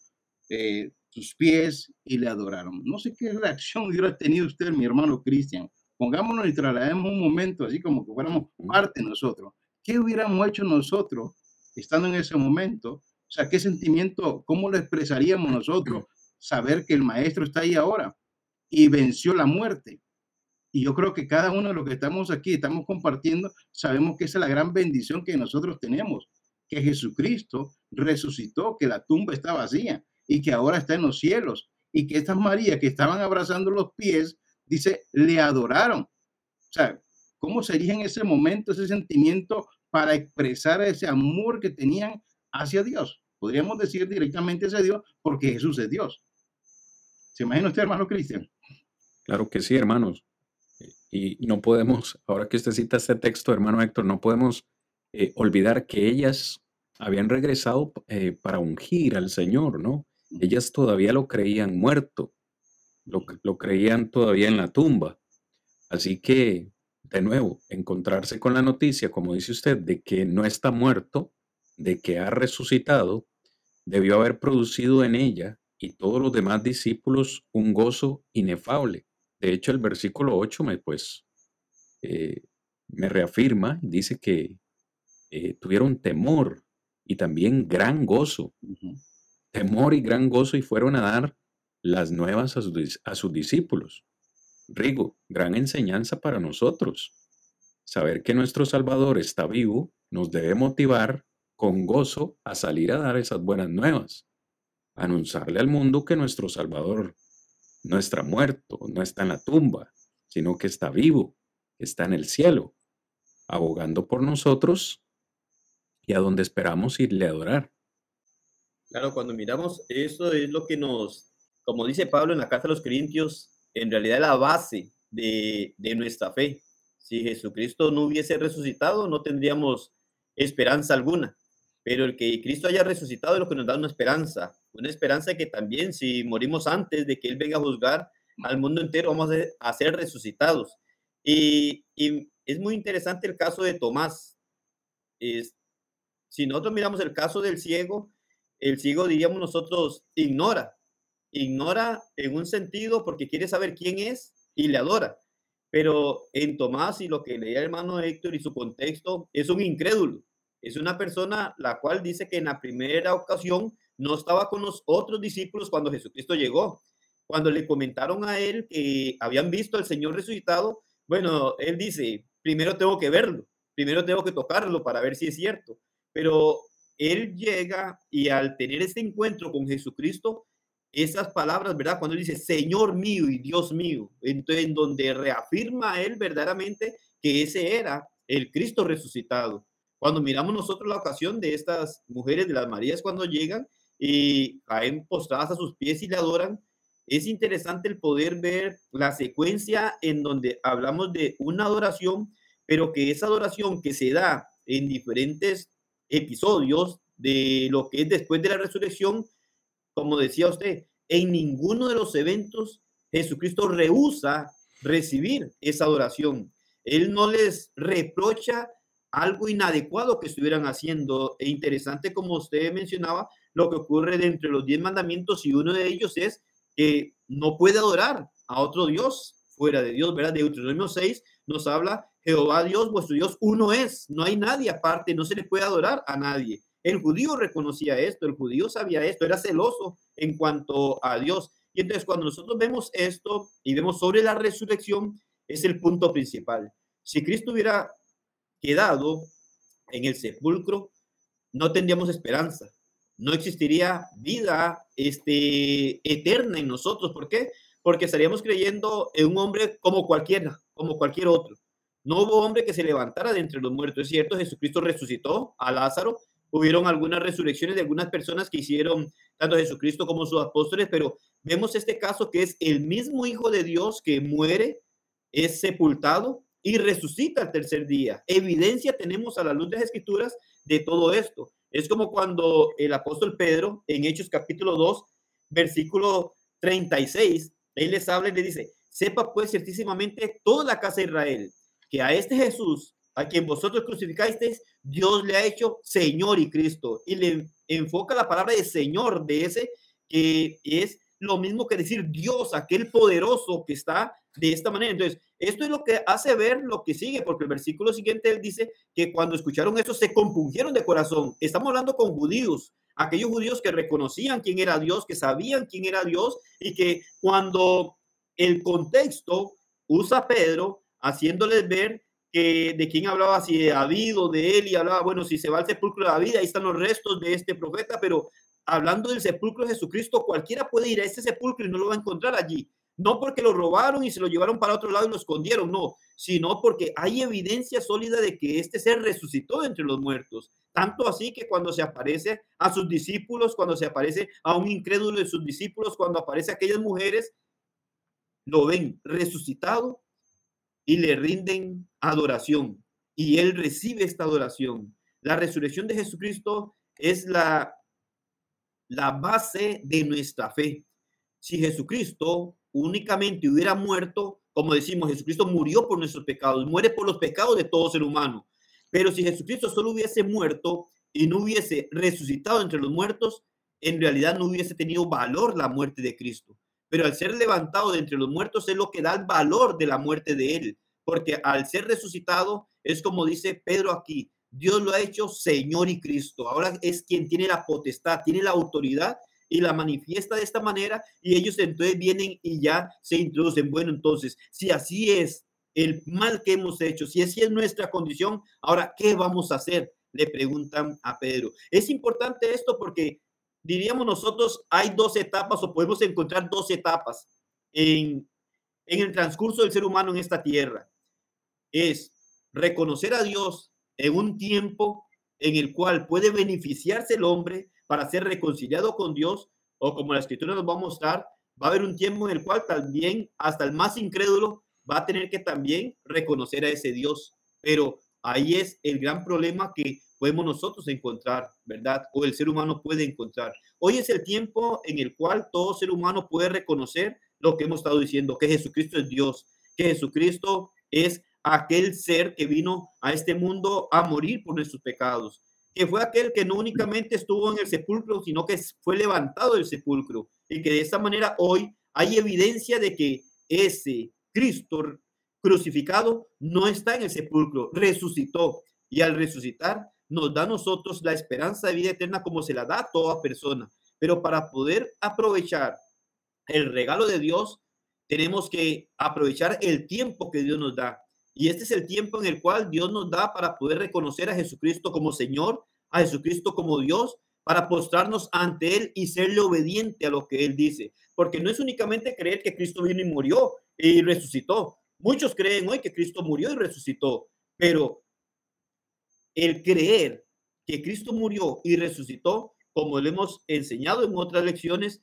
eh, sus pies y le adoraron. No sé qué reacción hubiera tenido usted, mi hermano Cristian. Pongámonos y traslademos un momento así como que fuéramos parte de nosotros. ¿Qué hubiéramos hecho nosotros estando en ese momento? O sea, ¿qué sentimiento, cómo lo expresaríamos nosotros? Saber que el maestro está ahí ahora y venció la muerte. Y yo creo que cada uno de los que estamos aquí, estamos compartiendo, sabemos que esa es la gran bendición que nosotros tenemos, que Jesucristo resucitó, que la tumba está vacía y que ahora está en los cielos y que estas Marías que estaban abrazando los pies, dice, le adoraron. O sea, ¿cómo sería en ese momento ese sentimiento para expresar ese amor que tenían hacia Dios? Podríamos decir directamente hacia Dios porque Jesús es Dios. ¿Se imagina usted, hermano Cristian? Claro que sí, hermanos. Y no podemos, ahora que usted cita este texto, hermano Héctor, no podemos eh, olvidar que ellas habían regresado eh, para ungir al Señor, ¿no? Ellas todavía lo creían muerto, lo, lo creían todavía en la tumba. Así que, de nuevo, encontrarse con la noticia, como dice usted, de que no está muerto, de que ha resucitado, debió haber producido en ella y todos los demás discípulos un gozo inefable. De hecho, el versículo 8 me, pues, eh, me reafirma, dice que eh, tuvieron temor y también gran gozo. Temor y gran gozo y fueron a dar las nuevas a sus, a sus discípulos. Rigo, gran enseñanza para nosotros. Saber que nuestro Salvador está vivo nos debe motivar con gozo a salir a dar esas buenas nuevas, anunciarle al mundo que nuestro Salvador no está muerto, no está en la tumba, sino que está vivo, está en el cielo, abogando por nosotros y a donde esperamos irle a adorar. Claro, cuando miramos eso es lo que nos, como dice Pablo en la carta a los Corintios, en realidad la base de, nuestra fe. Si Jesucristo no hubiese resucitado, no tendríamos esperanza alguna. Pero el que Cristo haya resucitado es lo que nos da una esperanza, una esperanza que también si morimos antes de que Él venga a juzgar al mundo entero, vamos a ser resucitados. Y, es muy interesante el caso de Tomás. Si nosotros miramos el caso del ciego, el ciego, diríamos nosotros, ignora. Ignora en un sentido porque quiere saber quién es y le adora. Pero en Tomás y lo que leía el hermano Héctor y su contexto, es un incrédulo. Es una persona la cual dice que en la primera ocasión no estaba con los otros discípulos cuando Jesucristo llegó. Cuando le comentaron a él que habían visto al Señor resucitado, bueno, él dice, primero tengo que verlo, primero tengo que tocarlo para ver si es cierto. Pero él llega y al tener este encuentro con Jesucristo, esas palabras, ¿verdad? Cuando dice, Señor mío y Dios mío, entonces en donde reafirma él verdaderamente que ese era el Cristo resucitado. Cuando miramos nosotros la ocasión de estas mujeres de las Marías cuando llegan y caen postradas a sus pies y le adoran, es interesante el poder ver la secuencia en donde hablamos de una adoración, pero que esa adoración que se da en diferentes episodios de lo que es después de la resurrección, como decía usted, en ninguno de los eventos Jesucristo rehúsa recibir esa adoración. Él no les reprocha algo inadecuado que estuvieran haciendo. E interesante, como usted mencionaba, lo que ocurre de los diez mandamientos y uno de ellos es que no puede adorar a otro Dios fuera de Dios, ¿verdad? Deuteronomio 6 nos habla, Jehová Dios, vuestro Dios, uno es, no hay nadie aparte, no se le puede adorar a nadie. El judío reconocía esto, el judío sabía esto, era celoso en cuanto a Dios. Y entonces cuando nosotros vemos esto y vemos sobre la resurrección, es el punto principal. Si Cristo hubiera quedado en el sepulcro, no tendríamos esperanza, no existiría vida este, eterna en nosotros. ¿Por qué? Porque estaríamos creyendo en un hombre como cualquiera, como cualquier otro. No hubo hombre que se levantara de entre los muertos. Es cierto, Jesucristo resucitó a Lázaro. Hubieron algunas resurrecciones de algunas personas que hicieron tanto Jesucristo como sus apóstoles, pero vemos este caso que es el mismo Hijo de Dios que muere, es sepultado y resucita al tercer día. Evidencia tenemos a la luz de las escrituras de todo esto. Es como cuando el apóstol Pedro en Hechos capítulo 2, versículo 36, él les habla y le dice, sepa pues ciertísimamente toda la casa de Israel, que a este Jesús, a quien vosotros crucificasteis, Dios le ha hecho Señor y Cristo. Y le enfoca la palabra de Señor de ese que es lo mismo que decir Dios, aquel poderoso que está de esta manera. Entonces, esto es lo que hace ver lo que sigue, porque el versículo siguiente él dice que cuando escucharon esto se compungieron de corazón. Estamos hablando con judíos, aquellos judíos que reconocían quién era Dios, que sabían quién era Dios y que cuando el contexto usa Pedro haciéndoles ver de quién hablaba, si de David o de y hablaba, bueno, si se va al sepulcro de David, ahí están los restos de este profeta, pero hablando del sepulcro de Jesucristo, cualquiera puede ir a ese sepulcro y no lo va a encontrar allí. No porque lo robaron y se lo llevaron para otro lado y lo escondieron, no, sino porque hay evidencia sólida de que este ser resucitó entre los muertos. Tanto así que cuando se aparece a sus discípulos, cuando se aparece a un incrédulo de sus discípulos, cuando aparece a aquellas mujeres, lo ven resucitado y le rinden adoración. Y él recibe esta adoración. La resurrección de Jesucristo es la la base de nuestra fe. Si Jesucristo únicamente hubiera muerto, como decimos, Jesucristo murió por nuestros pecados, muere por los pecados de todo ser humano. Pero si Jesucristo solo hubiese muerto y no hubiese resucitado entre los muertos, en realidad no hubiese tenido valor la muerte de Cristo. Pero al ser levantado de entre los muertos es lo que da el valor de la muerte de Él. Porque al ser resucitado es como dice Pedro aquí, Dios lo ha hecho Señor y Cristo. Ahora es quien tiene la potestad, tiene la autoridad y la manifiesta de esta manera y ellos entonces vienen y ya se introducen. Bueno, entonces, si así es el mal que hemos hecho, si así es nuestra condición, ahora, ¿qué vamos a hacer? Le preguntan a Pedro. Es importante esto porque diríamos nosotros, hay dos etapas o podemos encontrar dos etapas en, en el transcurso del ser humano en esta tierra. Es reconocer a Dios en un tiempo en el cual puede beneficiarse el hombre para ser reconciliado con Dios, o como la escritura nos va a mostrar, va a haber un tiempo en el cual también hasta el más incrédulo va a tener que también reconocer a ese Dios. Pero ahí es el gran problema que podemos nosotros encontrar, ¿verdad? O el ser humano puede encontrar. Hoy es el tiempo en el cual todo ser humano puede reconocer lo que hemos estado diciendo, que Jesucristo es Dios, que Jesucristo es aquel ser que vino a este mundo a morir por nuestros pecados, que fue aquel que no únicamente estuvo en el sepulcro, sino que fue levantado del sepulcro, y que de esta manera hoy hay evidencia de que ese Cristo crucificado no está en el sepulcro, resucitó, y al resucitar nos da a nosotros la esperanza de vida eterna como se la da a toda persona. Pero para poder aprovechar el regalo de Dios, tenemos que aprovechar el tiempo que Dios nos da. Y este es el tiempo en el cual Dios nos da para poder reconocer a Jesucristo como Señor, a Jesucristo como Dios, para postrarnos ante Él y serle obediente a lo que Él dice. Porque no es únicamente creer que Cristo vino y murió y resucitó. Muchos creen hoy que Cristo murió y resucitó, pero el creer que Cristo murió y resucitó, como le hemos enseñado en otras lecciones,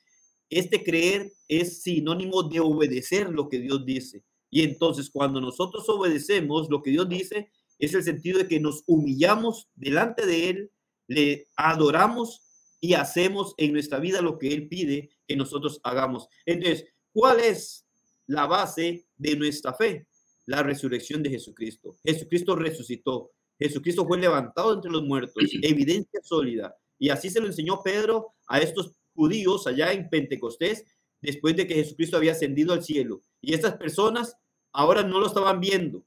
este creer es sinónimo de obedecer lo que Dios dice. Y entonces cuando nosotros obedecemos lo que Dios dice, es el sentido de que nos humillamos delante de Él, le adoramos y hacemos en nuestra vida lo que Él pide que nosotros hagamos. Entonces, ¿cuál es la base de nuestra fe? La resurrección de Jesucristo. Jesucristo resucitó. Jesucristo fue levantado entre los muertos, evidencia sólida. Y así se lo enseñó Pedro a estos judíos allá en Pentecostés, después de que Jesucristo había ascendido al cielo. Y estas personas ahora no lo estaban viendo,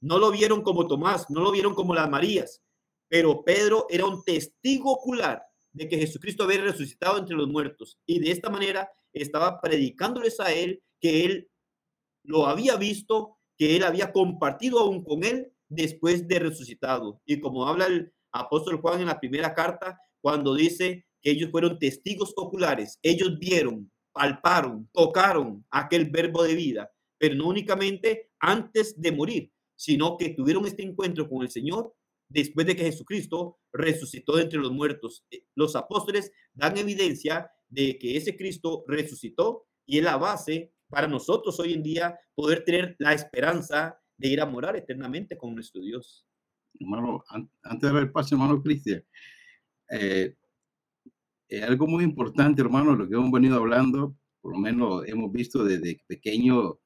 no lo vieron como Tomás, no lo vieron como las Marías, pero Pedro era un testigo ocular de que Jesucristo había resucitado entre los muertos. Y de esta manera estaba predicándoles a él que él lo había visto, que él había compartido aún con él después de resucitado. Y como habla el apóstol Juan en la primera carta, cuando dice que ellos fueron testigos oculares, ellos vieron, palparon, tocaron aquel verbo de vida, pero no únicamente antes de morir, sino que tuvieron este encuentro con el Señor después de que Jesucristo resucitó de entre los muertos. Eh, los apóstoles dan evidencia de que ese Cristo resucitó y es la base para nosotros hoy en día poder tener la esperanza de ir a morar eternamente con nuestro Dios. Hermano, antes de dar el paso, hermano Cristian, eh, algo muy importante, hermano, lo que hemos venido hablando, por lo menos hemos visto desde pequeño,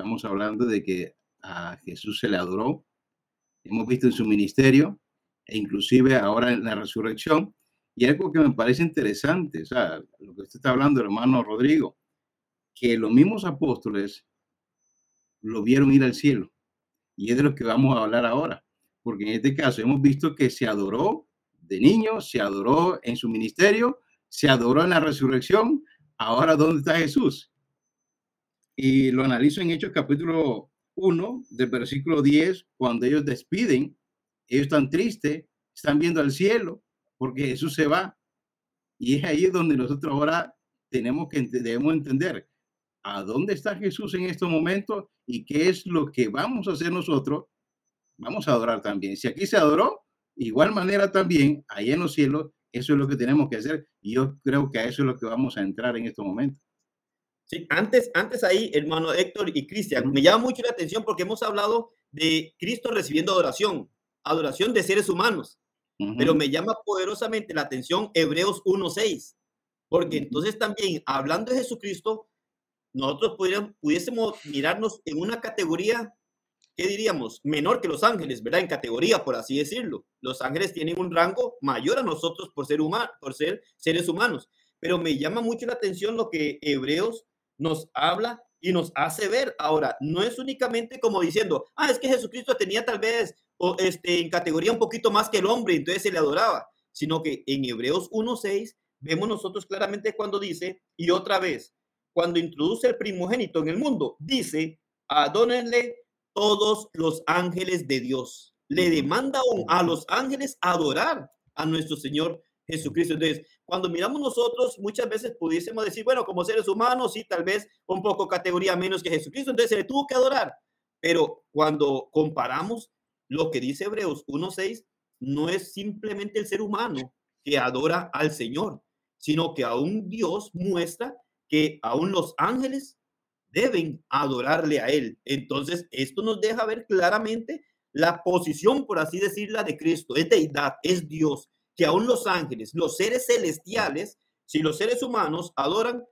estamos hablando de que a Jesús se le adoró, hemos visto en su ministerio e inclusive ahora en la resurrección. Y algo que me parece interesante, o sea, lo que usted está hablando, hermano Rodrigo, que los mismos apóstoles lo vieron ir al cielo. Y es de lo que vamos a hablar ahora, porque en este caso hemos visto que se adoró de niño, se adoró en su ministerio, se adoró en la resurrección. Ahora, ¿dónde está Jesús? Y lo analizo en Hechos capítulo 1 del versículo 10, cuando ellos despiden, ellos están tristes, están viendo al cielo porque Jesús se va. Y es ahí donde nosotros ahora tenemos que debemos entender a dónde está Jesús en estos momentos y qué es lo que vamos a hacer nosotros. Vamos a adorar también. Si aquí se adoró, igual manera también, ahí en los cielos, eso es lo que tenemos que hacer. Y yo creo que a eso es lo que vamos a entrar en estos momentos. Sí, antes, antes ahí, hermano Héctor y Cristian, me llama mucho la atención porque hemos hablado de Cristo recibiendo adoración, adoración de seres humanos, pero me llama poderosamente la atención Hebreos 1.6, porque entonces también, hablando de Jesucristo, nosotros pudiésemos mirarnos en una categoría, ¿qué diríamos? Menor que los ángeles, ¿verdad? En categoría, por así decirlo. Los ángeles tienen un rango mayor a nosotros por ser, humano, por ser seres humanos, pero me llama mucho la atención lo que Hebreos nos habla y nos hace ver. Ahora, no es únicamente como diciendo, ah, es que Jesucristo tenía tal vez o este, en categoría un poquito más que el hombre, entonces se le adoraba, sino que en Hebreos 1.6 vemos nosotros claramente cuando dice, y otra vez, cuando introduce el primogénito en el mundo, dice, adónenle todos los ángeles de Dios. Le demanda a los ángeles adorar a nuestro Señor Jesucristo. Entonces, cuando miramos nosotros, muchas veces pudiésemos decir, bueno, como seres humanos, sí, tal vez un poco categoría menos que Jesucristo, entonces se le tuvo que adorar. Pero cuando comparamos lo que dice Hebreos 1.6, no es simplemente el ser humano que adora al Señor, sino que aún Dios muestra que aún los ángeles deben adorarle a Él. Entonces, esto nos deja ver claramente la posición, por así decirla, de Cristo. Es deidad, es Dios que aún los ángeles, los seres celestiales, si los seres humanos adoran,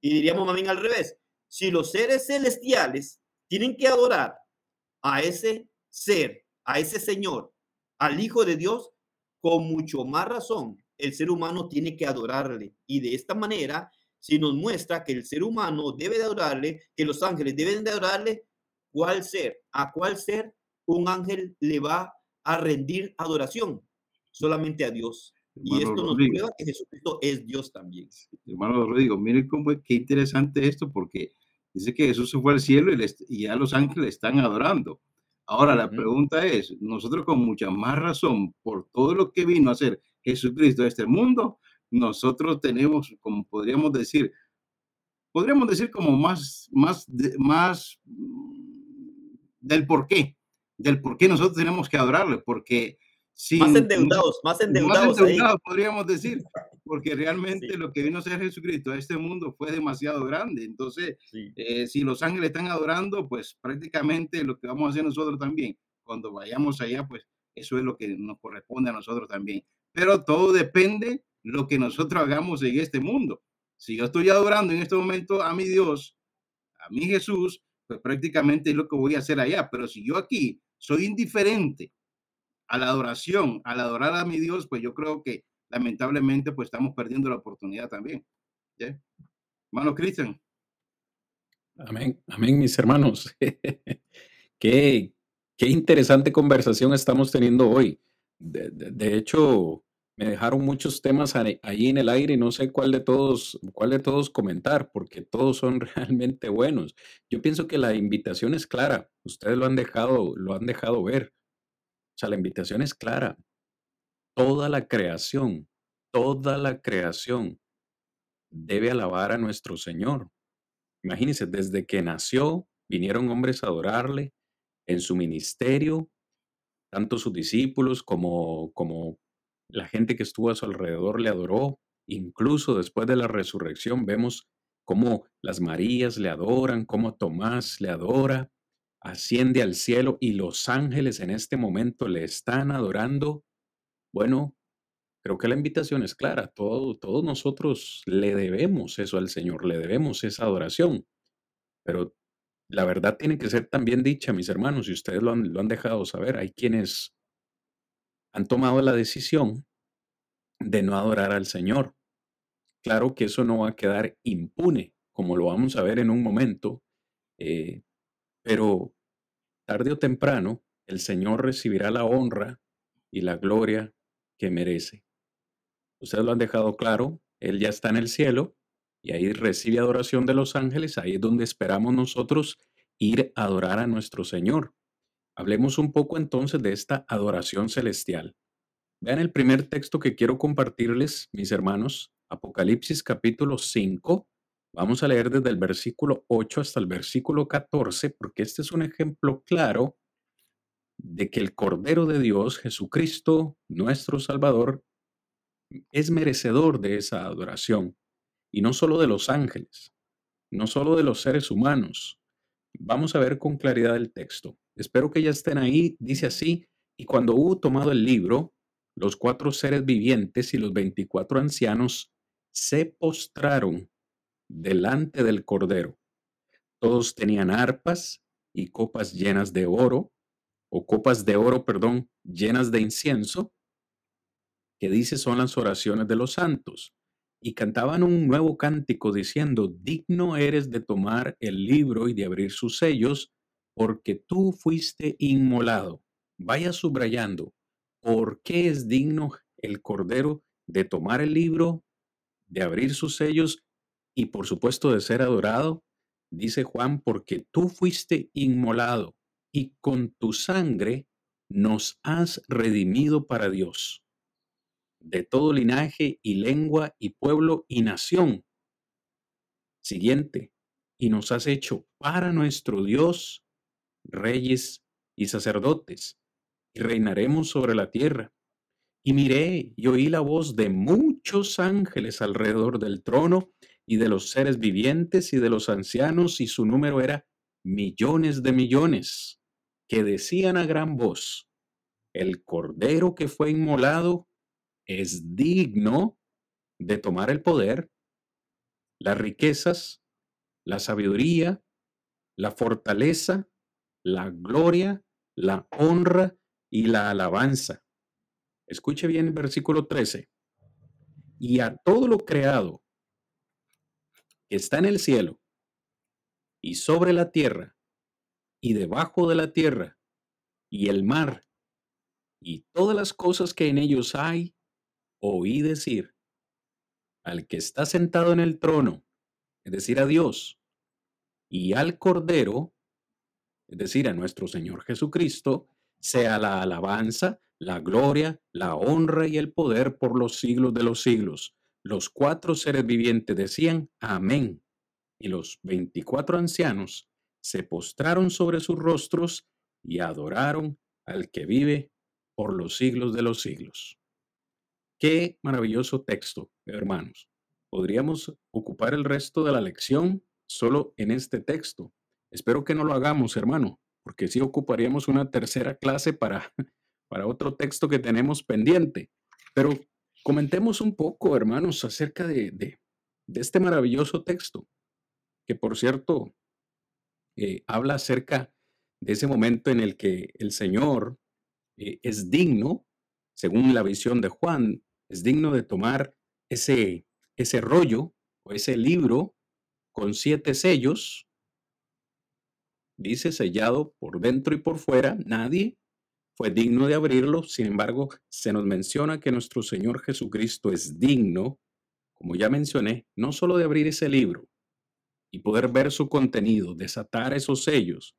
y diríamos más bien al revés, si los seres celestiales tienen que adorar a ese ser, a ese Señor, al Hijo de Dios, con mucho más razón, el ser humano tiene que adorarle. Y de esta manera, si nos muestra que el ser humano debe de adorarle, que los ángeles deben de adorarle, ¿cuál ser? ¿A cuál ser un ángel le va a rendir adoración? Solamente a Dios. y esto nos prueba que Jesucristo es Dios también. Hermano Rodrigo, miren cómo qué interesante esto, porque dice que Jesús se fue al cielo y, y ya los ángeles están adorando. Ahora, la pregunta es, nosotros con mucha más razón, por todo lo que vino a hacer Jesucristo a este mundo, nosotros tenemos, como podríamos decir, podríamos decir como más, más, más del por qué, del por qué nosotros tenemos que adorarle, porque más endeudados, más endeudados. podríamos decir, porque realmente lo que vino a ser Jesucristo a este mundo fue demasiado grande. Entonces, eh, si los ángeles están adorando, pues prácticamente lo que vamos a hacer nosotros también, cuando vayamos allá, pues eso es lo que nos corresponde a nosotros también. pero todo depende lo que nosotros hagamos en este mundo. Si yo estoy adorando en este momento a mi Dios, a mi Jesús, pues prácticamente es lo que voy a hacer allá. Pero si yo aquí soy indiferente a la adoración, al adorar a mi Dios, pues yo creo que lamentablemente pues estamos perdiendo la oportunidad también. ¿Ya? Hermano Cristian. Amén, amén, mis hermanos. qué, qué interesante conversación estamos teniendo hoy. De, hecho, me dejaron muchos temas ahí en el aire y no sé cuál de todos, cuál de todos comentar, porque todos son realmente buenos. Yo pienso que la invitación es clara. Ustedes lo han dejado, lo han dejado ver. O sea, la invitación es clara. Toda la creación, toda la creación debe alabar a nuestro Señor. Imagínense, desde que nació, vinieron hombres a adorarle en su ministerio, tanto sus discípulos como, como la gente que estuvo a su alrededor le adoró. Incluso después de la resurrección vemos cómo las Marías le adoran, cómo Tomás le adora, asciende al cielo y los ángeles en este momento le están adorando. Bueno, Creo que la invitación es clara. Todo, todos nosotros le debemos eso al Señor, le debemos esa adoración. Pero la verdad tiene que ser también dicha, mis hermanos, y ustedes lo han, lo han dejado saber. Hay quienes han tomado la decisión de no adorar al Señor. Claro que eso no va a quedar impune, como lo vamos a ver en un momento, eh, pero tarde o temprano el Señor recibirá la honra y la gloria que merece. Ustedes lo han dejado claro, Él ya está en el cielo y ahí recibe adoración de los ángeles, ahí es donde esperamos nosotros ir a adorar a nuestro Señor. Hablemos un poco entonces de esta adoración celestial. Vean el primer texto que quiero compartirles, mis hermanos, Apocalipsis capítulo 5. Vamos a leer desde el versículo 8 hasta el versículo 14, porque este es un ejemplo claro de que el Cordero de Dios, Jesucristo, nuestro Salvador, es merecedor de esa adoración, y no solo de los ángeles, no solo de los seres humanos. Vamos a ver con claridad el texto. Espero que ya estén ahí. Dice así, y cuando hubo tomado el libro, los cuatro seres vivientes y los veinticuatro ancianos se postraron delante del Cordero. Todos tenían arpas y copas llenas de oro, o copas de oro, perdón, llenas de incienso, que dice son las oraciones de los santos. Y cantaban un nuevo cántico diciendo, digno eres de tomar el libro y de abrir sus sellos, porque tú fuiste inmolado. Vaya subrayando, ¿por qué es digno el Cordero de tomar el libro, de abrir sus sellos y por supuesto de ser adorado? Dice Juan, porque tú fuiste inmolado y con tu sangre nos has redimido para Dios de todo linaje y lengua y pueblo y nación. Siguiente, y nos has hecho para nuestro Dios reyes y sacerdotes, y reinaremos sobre la tierra. Y miré y oí la voz de muchos ángeles alrededor del trono y de los seres vivientes y de los ancianos, y su número era millones de millones, que decían a gran voz, el cordero que fue inmolado es digno de tomar el poder, las riquezas, la sabiduría, la fortaleza, la gloria, la honra y la alabanza. Escuche bien el versículo 13. Y a todo lo creado que está en el cielo y sobre la tierra y debajo de la tierra y el mar y todas las cosas que en ellos hay, oí decir al que está sentado en el trono, es decir, a Dios, y al Cordero, es decir, a nuestro Señor Jesucristo, sea la alabanza, la gloria, la honra y el poder por los siglos de los siglos. Los cuatro seres vivientes decían, amén. Y los veinticuatro ancianos se postraron sobre sus rostros y adoraron al que vive por los siglos de los siglos. Qué maravilloso texto, hermanos. Podríamos ocupar el resto de la lección solo en este texto. Espero que no lo hagamos, hermano, porque sí ocuparíamos una tercera clase para, para otro texto que tenemos pendiente. Pero comentemos un poco, hermanos, acerca de, este maravilloso texto, que por cierto eh, habla acerca de ese momento en el que el Señor eh, es digno, según la visión de Juan, es digno de tomar ese, ese rollo o ese libro con siete sellos, dice sellado por dentro y por fuera, nadie fue digno de abrirlo, sin embargo, se nos menciona que nuestro Señor Jesucristo es digno, como ya mencioné, no solo de abrir ese libro y poder ver su contenido, desatar esos sellos.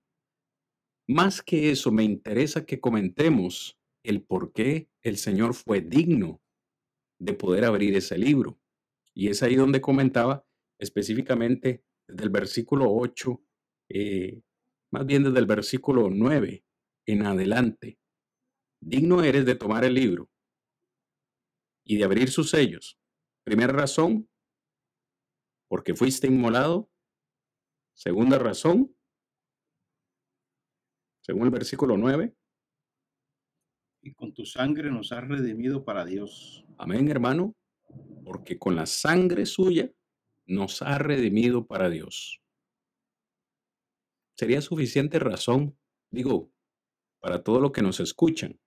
Más que eso, me interesa que comentemos el por qué el Señor fue digno de poder abrir ese libro. Y es ahí donde comentaba específicamente desde el versículo 8, eh, más bien desde el versículo 9 en adelante. Digno eres de tomar el libro y de abrir sus sellos. Primera razón, porque fuiste inmolado. Segunda razón, según el versículo 9. Y con tu sangre nos has redimido para Dios. Amén, hermano, porque con la sangre suya nos ha redimido para Dios. Sería suficiente razón, digo, para todo lo que nos escuchan,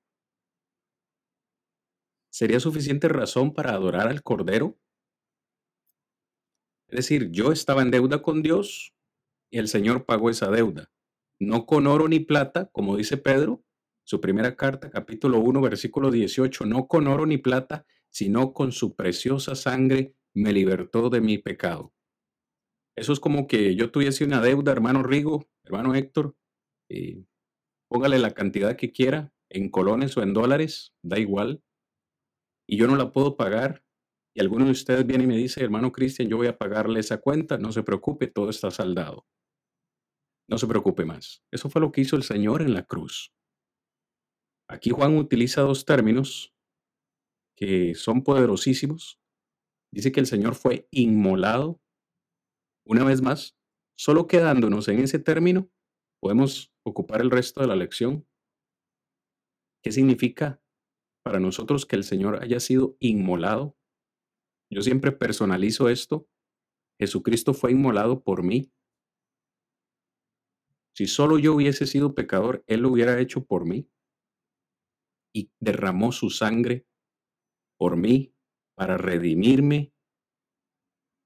¿Sería suficiente razón para adorar al Cordero? Es decir, yo estaba en deuda con Dios y el Señor pagó esa deuda. No con oro ni plata, como dice Pedro, su primera carta, capítulo 1, versículo 18, no con oro ni plata, sino con su preciosa sangre me libertó de mi pecado. Eso es como que yo tuviese una deuda, hermano Rigo, hermano Héctor, y póngale la cantidad que quiera, en colones o en dólares, da igual y yo no la puedo pagar, y alguno de ustedes viene y me dice, hermano Cristian, yo voy a pagarle esa cuenta, no se preocupe, todo está saldado. No se preocupe más. Eso fue lo que hizo el Señor en la cruz. Aquí Juan utiliza dos términos que son poderosísimos. Dice que el Señor fue inmolado. Una vez más, solo quedándonos en ese término, podemos ocupar el resto de la lección. ¿Qué significa para nosotros que el Señor haya sido inmolado. Yo siempre personalizo esto. Jesucristo fue inmolado por mí. Si solo yo hubiese sido pecador, Él lo hubiera hecho por mí. Y derramó su sangre por mí para redimirme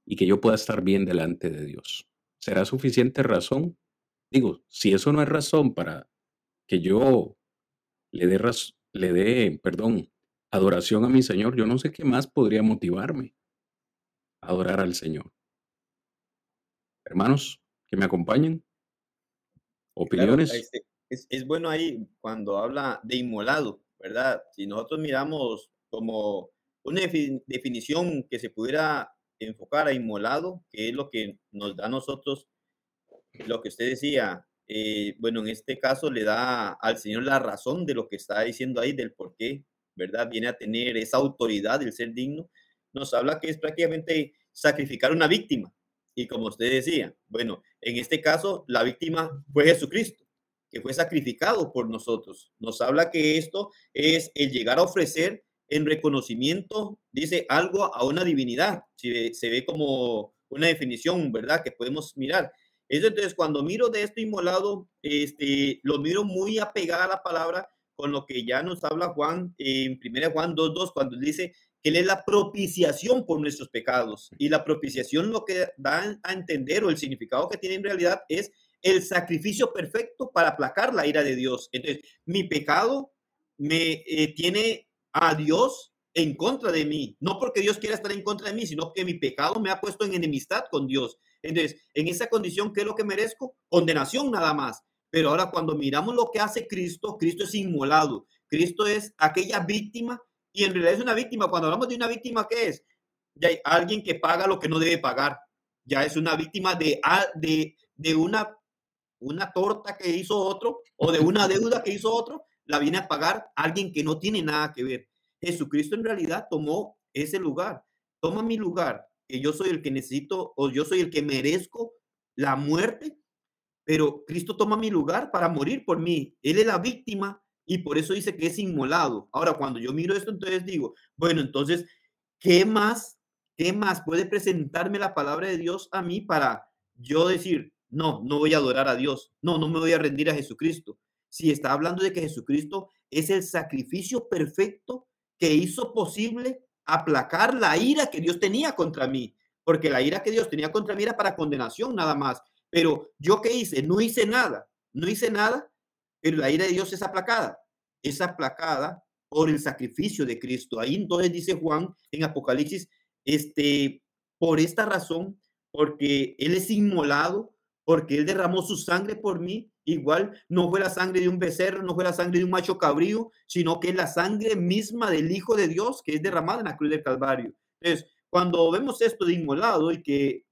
y que yo pueda estar bien delante de Dios. ¿Será suficiente razón? Digo, si eso no es razón para que yo le dé razón le dé, perdón, adoración a mi Señor, yo no sé qué más podría motivarme a adorar al Señor. Hermanos, que me acompañen. Opiniones. Este, es, bueno ahí cuando habla de inmolado, ¿verdad? Si nosotros miramos como una definición que se pudiera enfocar a inmolado, que es lo que nos da a nosotros, lo que usted decía, eh, bueno, en este caso le da al Señor la razón de lo que está diciendo ahí, del por qué, ¿verdad? Viene a tener esa autoridad del ser digno. Nos habla que es prácticamente sacrificar una víctima. Y como usted decía, bueno, en este caso la víctima fue Jesucristo, que fue sacrificado por nosotros. Nos habla que esto es el llegar a ofrecer en reconocimiento, dice algo a una divinidad. Se ve como una definición, ¿verdad? Que podemos mirar entonces, cuando miro de esto inmolado, este, lo miro muy apegada a la palabra con lo que ya nos habla Juan en 1 Juan 2.2, cuando dice que Él es la propiciación por nuestros pecados. Y la propiciación lo que da a entender o el significado que tiene en realidad es el sacrificio perfecto para aplacar la ira de Dios. Entonces, mi pecado me eh, tiene a Dios en contra de mí, no porque Dios quiera estar en contra de mí, sino que mi pecado me ha puesto en enemistad con Dios. Entonces, en esa condición, ¿qué es lo que merezco? Condenación nada más. Pero ahora cuando miramos lo que hace Cristo, Cristo es inmolado. Cristo es aquella víctima y en realidad es una víctima. Cuando hablamos de una víctima, ¿qué es? De alguien que paga lo que no debe pagar. Ya es una víctima de, de, de una, una torta que hizo otro o de una deuda que hizo otro. La viene a pagar alguien que no tiene nada que ver. Jesucristo en realidad tomó ese lugar. Toma mi lugar que yo soy el que necesito o yo soy el que merezco la muerte, pero Cristo toma mi lugar para morir por mí. Él es la víctima y por eso dice que es inmolado. Ahora, cuando yo miro esto, entonces digo, bueno, entonces, ¿qué más, qué más puede presentarme la palabra de Dios a mí para yo decir, no, no voy a adorar a Dios, no, no me voy a rendir a Jesucristo? Si está hablando de que Jesucristo es el sacrificio perfecto que hizo posible aplacar la ira que Dios tenía contra mí, porque la ira que Dios tenía contra mí era para condenación nada más. Pero yo qué hice? No hice nada, no hice nada, pero la ira de Dios es aplacada, es aplacada por el sacrificio de Cristo. Ahí entonces dice Juan en Apocalipsis, este, por esta razón, porque Él es inmolado, porque Él derramó su sangre por mí, igual no fue la sangre de un becerro, no fue la sangre de un macho cabrío, sino que es la sangre misma del Hijo de Dios que es derramada en la cruz del Calvario. Entonces, cuando vemos esto de inmolado y que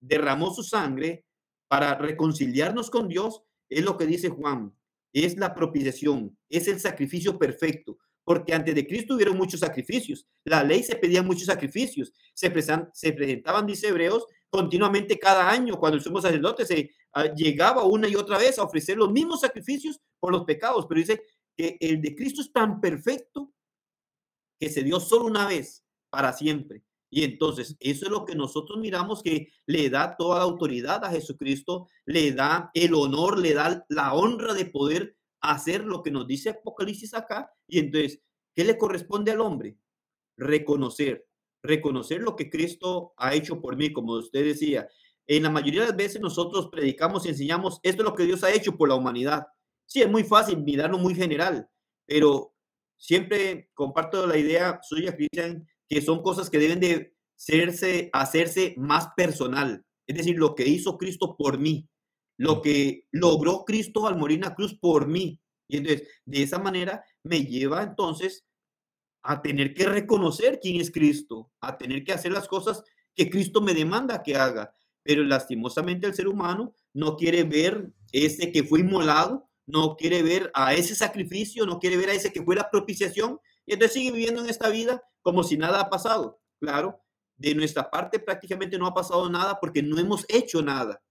derramó su sangre para reconciliarnos con Dios, es lo que dice Juan, es la propiciación, es el sacrificio perfecto, porque antes de Cristo hubieron muchos sacrificios, la ley se pedía muchos sacrificios, se, se presentaban, dice Hebreos, continuamente cada año, cuando el sumo sacerdote se llegaba una y otra vez a ofrecer los mismos sacrificios por los pecados, pero dice que el de Cristo es tan perfecto que se dio solo una vez para siempre. Y entonces, eso es lo que nosotros miramos que le da toda la autoridad a Jesucristo, le da el honor, le da la honra de poder hacer lo que nos dice Apocalipsis acá. Y entonces, ¿qué le corresponde al hombre? Reconocer reconocer lo que Cristo ha hecho por mí, como usted decía. En la mayoría de las veces nosotros predicamos y enseñamos esto es lo que Dios ha hecho por la humanidad. Sí, es muy fácil mirarlo muy general, pero siempre comparto la idea suya, Cristian, que son cosas que deben de hacerse, hacerse más personal. Es decir, lo que hizo Cristo por mí, lo que logró Cristo al morir en la cruz por mí. Y entonces, de esa manera me lleva entonces a tener que reconocer quién es Cristo, a tener que hacer las cosas que Cristo me demanda que haga. Pero lastimosamente el ser humano no quiere ver ese que fue inmolado, no quiere ver a ese sacrificio, no quiere ver a ese que fue la propiciación, y entonces sigue viviendo en esta vida como si nada ha pasado. Claro, de nuestra parte prácticamente no ha pasado nada porque no hemos hecho nada.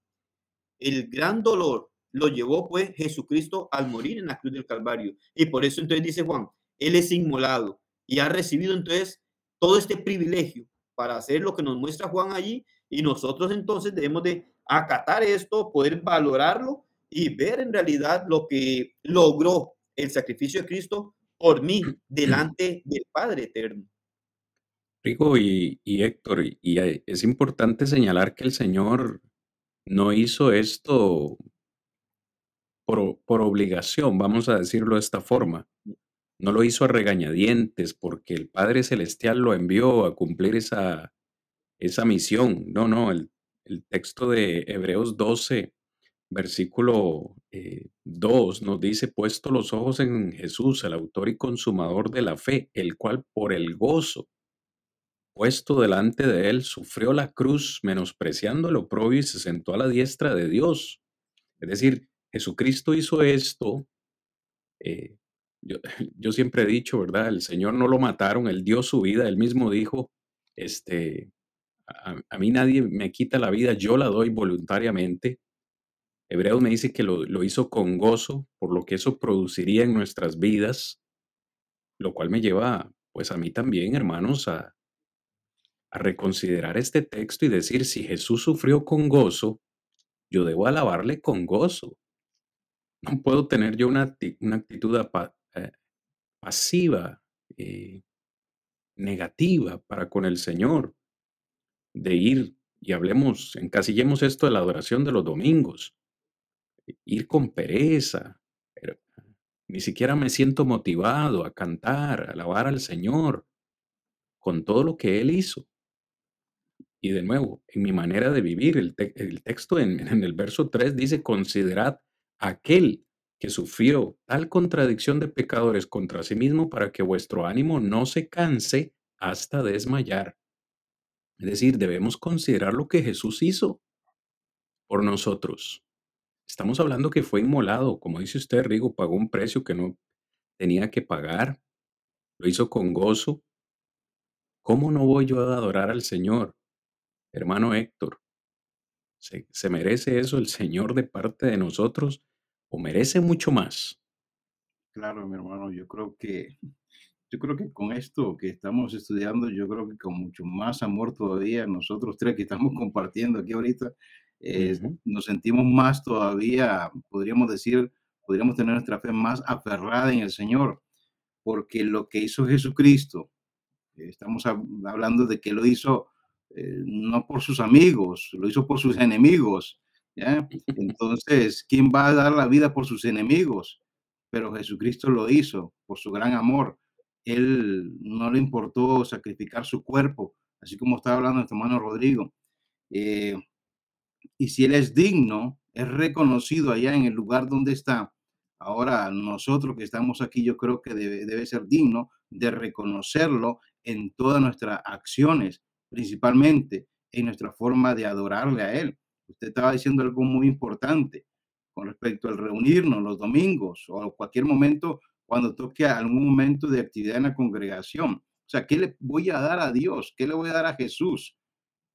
El gran dolor lo llevó pues Jesucristo al morir en la cruz del Calvario. Y por eso entonces dice Juan, Él es inmolado y ha recibido entonces todo este privilegio para hacer lo que nos muestra Juan allí y nosotros entonces debemos de acatar esto, poder valorarlo y ver en realidad lo que logró el sacrificio de Cristo por mí delante del Padre eterno. Rico y, Héctor, y es importante señalar que el Señor no hizo esto por, por obligación, vamos a decirlo de esta forma. No lo hizo a regañadientes porque el Padre Celestial lo envió a cumplir esa, esa misión. No, no, el, texto de Hebreos 12, versículo 2 eh, nos dice, puesto los ojos en Jesús, el autor y consumador de la fe, el cual por el gozo puesto delante de él, sufrió la cruz, menospreciando el oprobio y se sentó a la diestra de Dios. Es decir, Jesucristo hizo esto eh, yo, siempre he dicho, ¿verdad? El Señor no lo mataron, Él dio su vida, Él mismo dijo, este, a, mí nadie me quita la vida, yo la doy voluntariamente. Hebreos me dice que lo, lo hizo con gozo, por lo que eso produciría en nuestras vidas, lo cual me lleva, pues a mí también, hermanos, a, a reconsiderar este texto y decir, si Jesús sufrió con gozo, yo debo alabarle con gozo. No puedo tener yo una, una actitud eh, pasiva, eh, negativa para con el Señor, de ir y hablemos, encasillemos esto de la adoración de los domingos, ir con pereza, pero ni siquiera me siento motivado a cantar, a alabar al Señor con todo lo que Él hizo. Y de nuevo, en mi manera de vivir, el, texto en, en, el verso 3 dice, considerad aquel que sufrió tal contradicción de pecadores contra sí mismo para que vuestro ánimo no se canse hasta desmayar. Es decir, debemos considerar lo que Jesús hizo por nosotros. Estamos hablando que fue inmolado, como dice usted, Rigo, pagó un precio que no tenía que pagar, lo hizo con gozo. ¿Cómo no voy yo a adorar al Señor? Hermano Héctor, ¿se, merece eso el Señor de parte de nosotros? o merece mucho más Claro, mi hermano, yo creo que yo creo que con esto que estamos estudiando, yo creo que con mucho más amor todavía, nosotros tres que estamos compartiendo aquí ahorita, eh, Ujú. nos sentimos más todavía, podríamos decir, podríamos tener nuestra fe más aferrada en el Señor, porque lo que hizo Jesucristo, eh, estamos hab- hablando de que lo hizo eh, no por sus amigos, lo hizo por sus enemigos, ¿ya? Entonces, ¿quién va a dar la vida por sus enemigos? Pero Jesucristo lo hizo por su gran amor. Él no le importó sacrificar su cuerpo, así como estaba hablando nuestro hermano Rodrigo. Eh, y si Él es digno, es reconocido allá en el lugar donde está. Ahora, nosotros que estamos aquí, yo creo que debe, debe ser digno de reconocerlo en todas nuestras acciones, principalmente en nuestra forma de adorarle a Él. Usted estaba diciendo algo muy importante con respecto al reunirnos los domingos o cualquier momento cuando toque algún momento de actividad en la congregación. O sea, ¿qué le voy a dar a Dios? ¿Qué le voy a dar a Jesús?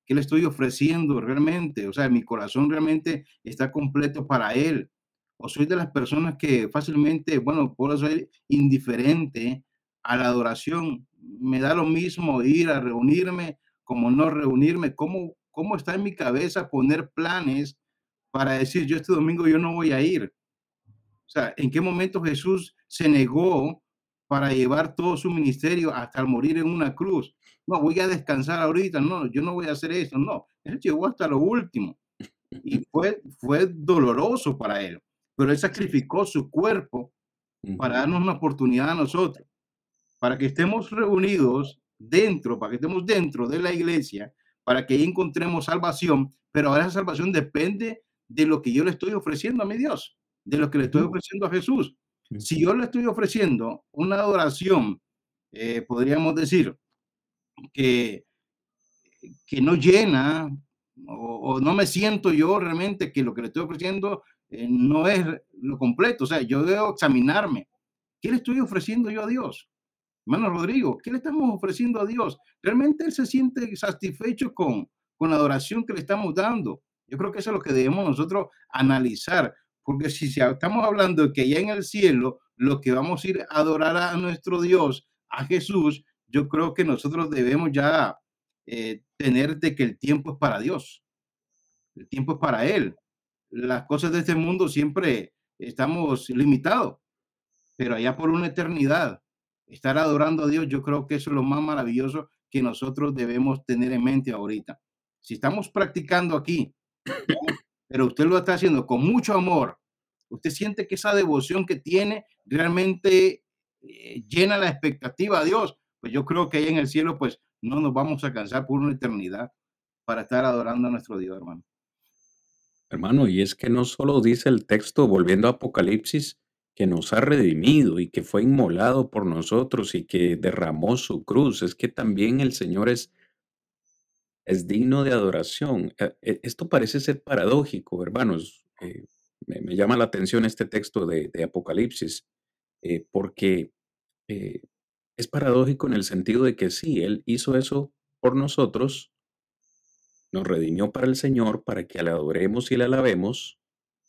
¿Qué le estoy ofreciendo realmente? O sea, mi corazón realmente está completo para Él. O soy de las personas que fácilmente, bueno, puedo ser indiferente a la adoración. Me da lo mismo ir a reunirme como no reunirme. ¿Cómo, cómo está en mi cabeza poner planes para decir, yo este domingo yo no voy a ir? O sea, ¿en qué momento Jesús se negó para llevar todo su ministerio hasta el morir en una cruz? No, voy a descansar ahorita, no, yo no voy a hacer eso, no. Él llegó hasta lo último y fue, fue doloroso para él, pero él sacrificó su cuerpo para darnos una oportunidad a nosotros, para que estemos reunidos dentro, para que estemos dentro de la iglesia, para que ahí encontremos salvación, pero ahora esa salvación depende de lo que yo le estoy ofreciendo a mi Dios, de lo que le estoy ofreciendo a Jesús. Si yo le estoy ofreciendo una adoración, eh, podríamos decir que, que no llena o, o no me siento yo realmente que lo que le estoy ofreciendo eh, no es lo completo, o sea, yo debo examinarme. ¿Qué le estoy ofreciendo yo a Dios? Hermano Rodrigo, ¿qué le estamos ofreciendo a Dios? ¿Realmente Él se siente satisfecho con, con la adoración que le estamos dando? Yo creo que eso es lo que debemos nosotros analizar, porque si estamos hablando que ya en el cielo lo que vamos a ir a adorar a nuestro Dios, a Jesús, yo creo que nosotros debemos ya eh, tener de que el tiempo es para Dios, el tiempo es para Él. Las cosas de este mundo siempre estamos limitados pero allá por una eternidad, estar adorando a Dios, yo creo que eso es lo más maravilloso que nosotros debemos tener en mente ahorita. Si estamos practicando aquí. Pero usted lo está haciendo con mucho amor, usted siente que esa devoción que tiene realmente eh, llena la expectativa a Dios, pues yo creo que ahí en el cielo, pues no nos vamos a cansar por una eternidad para estar adorando a nuestro Dios, hermano. Hermano, y es que no solo dice el texto, volviendo a Apocalipsis, que nos ha redimido y que fue inmolado por nosotros y que derramó su cruz, es que también el Señor es, es digno de adoración. Eh, eh, Esto parece ser paradójico, hermanos. Eh, me, llama la atención este texto de, Apocalipsis, porque es paradójico en el sentido de que sí, Él hizo eso por nosotros, nos redimió para el Señor, para que le adoremos y le alabemos,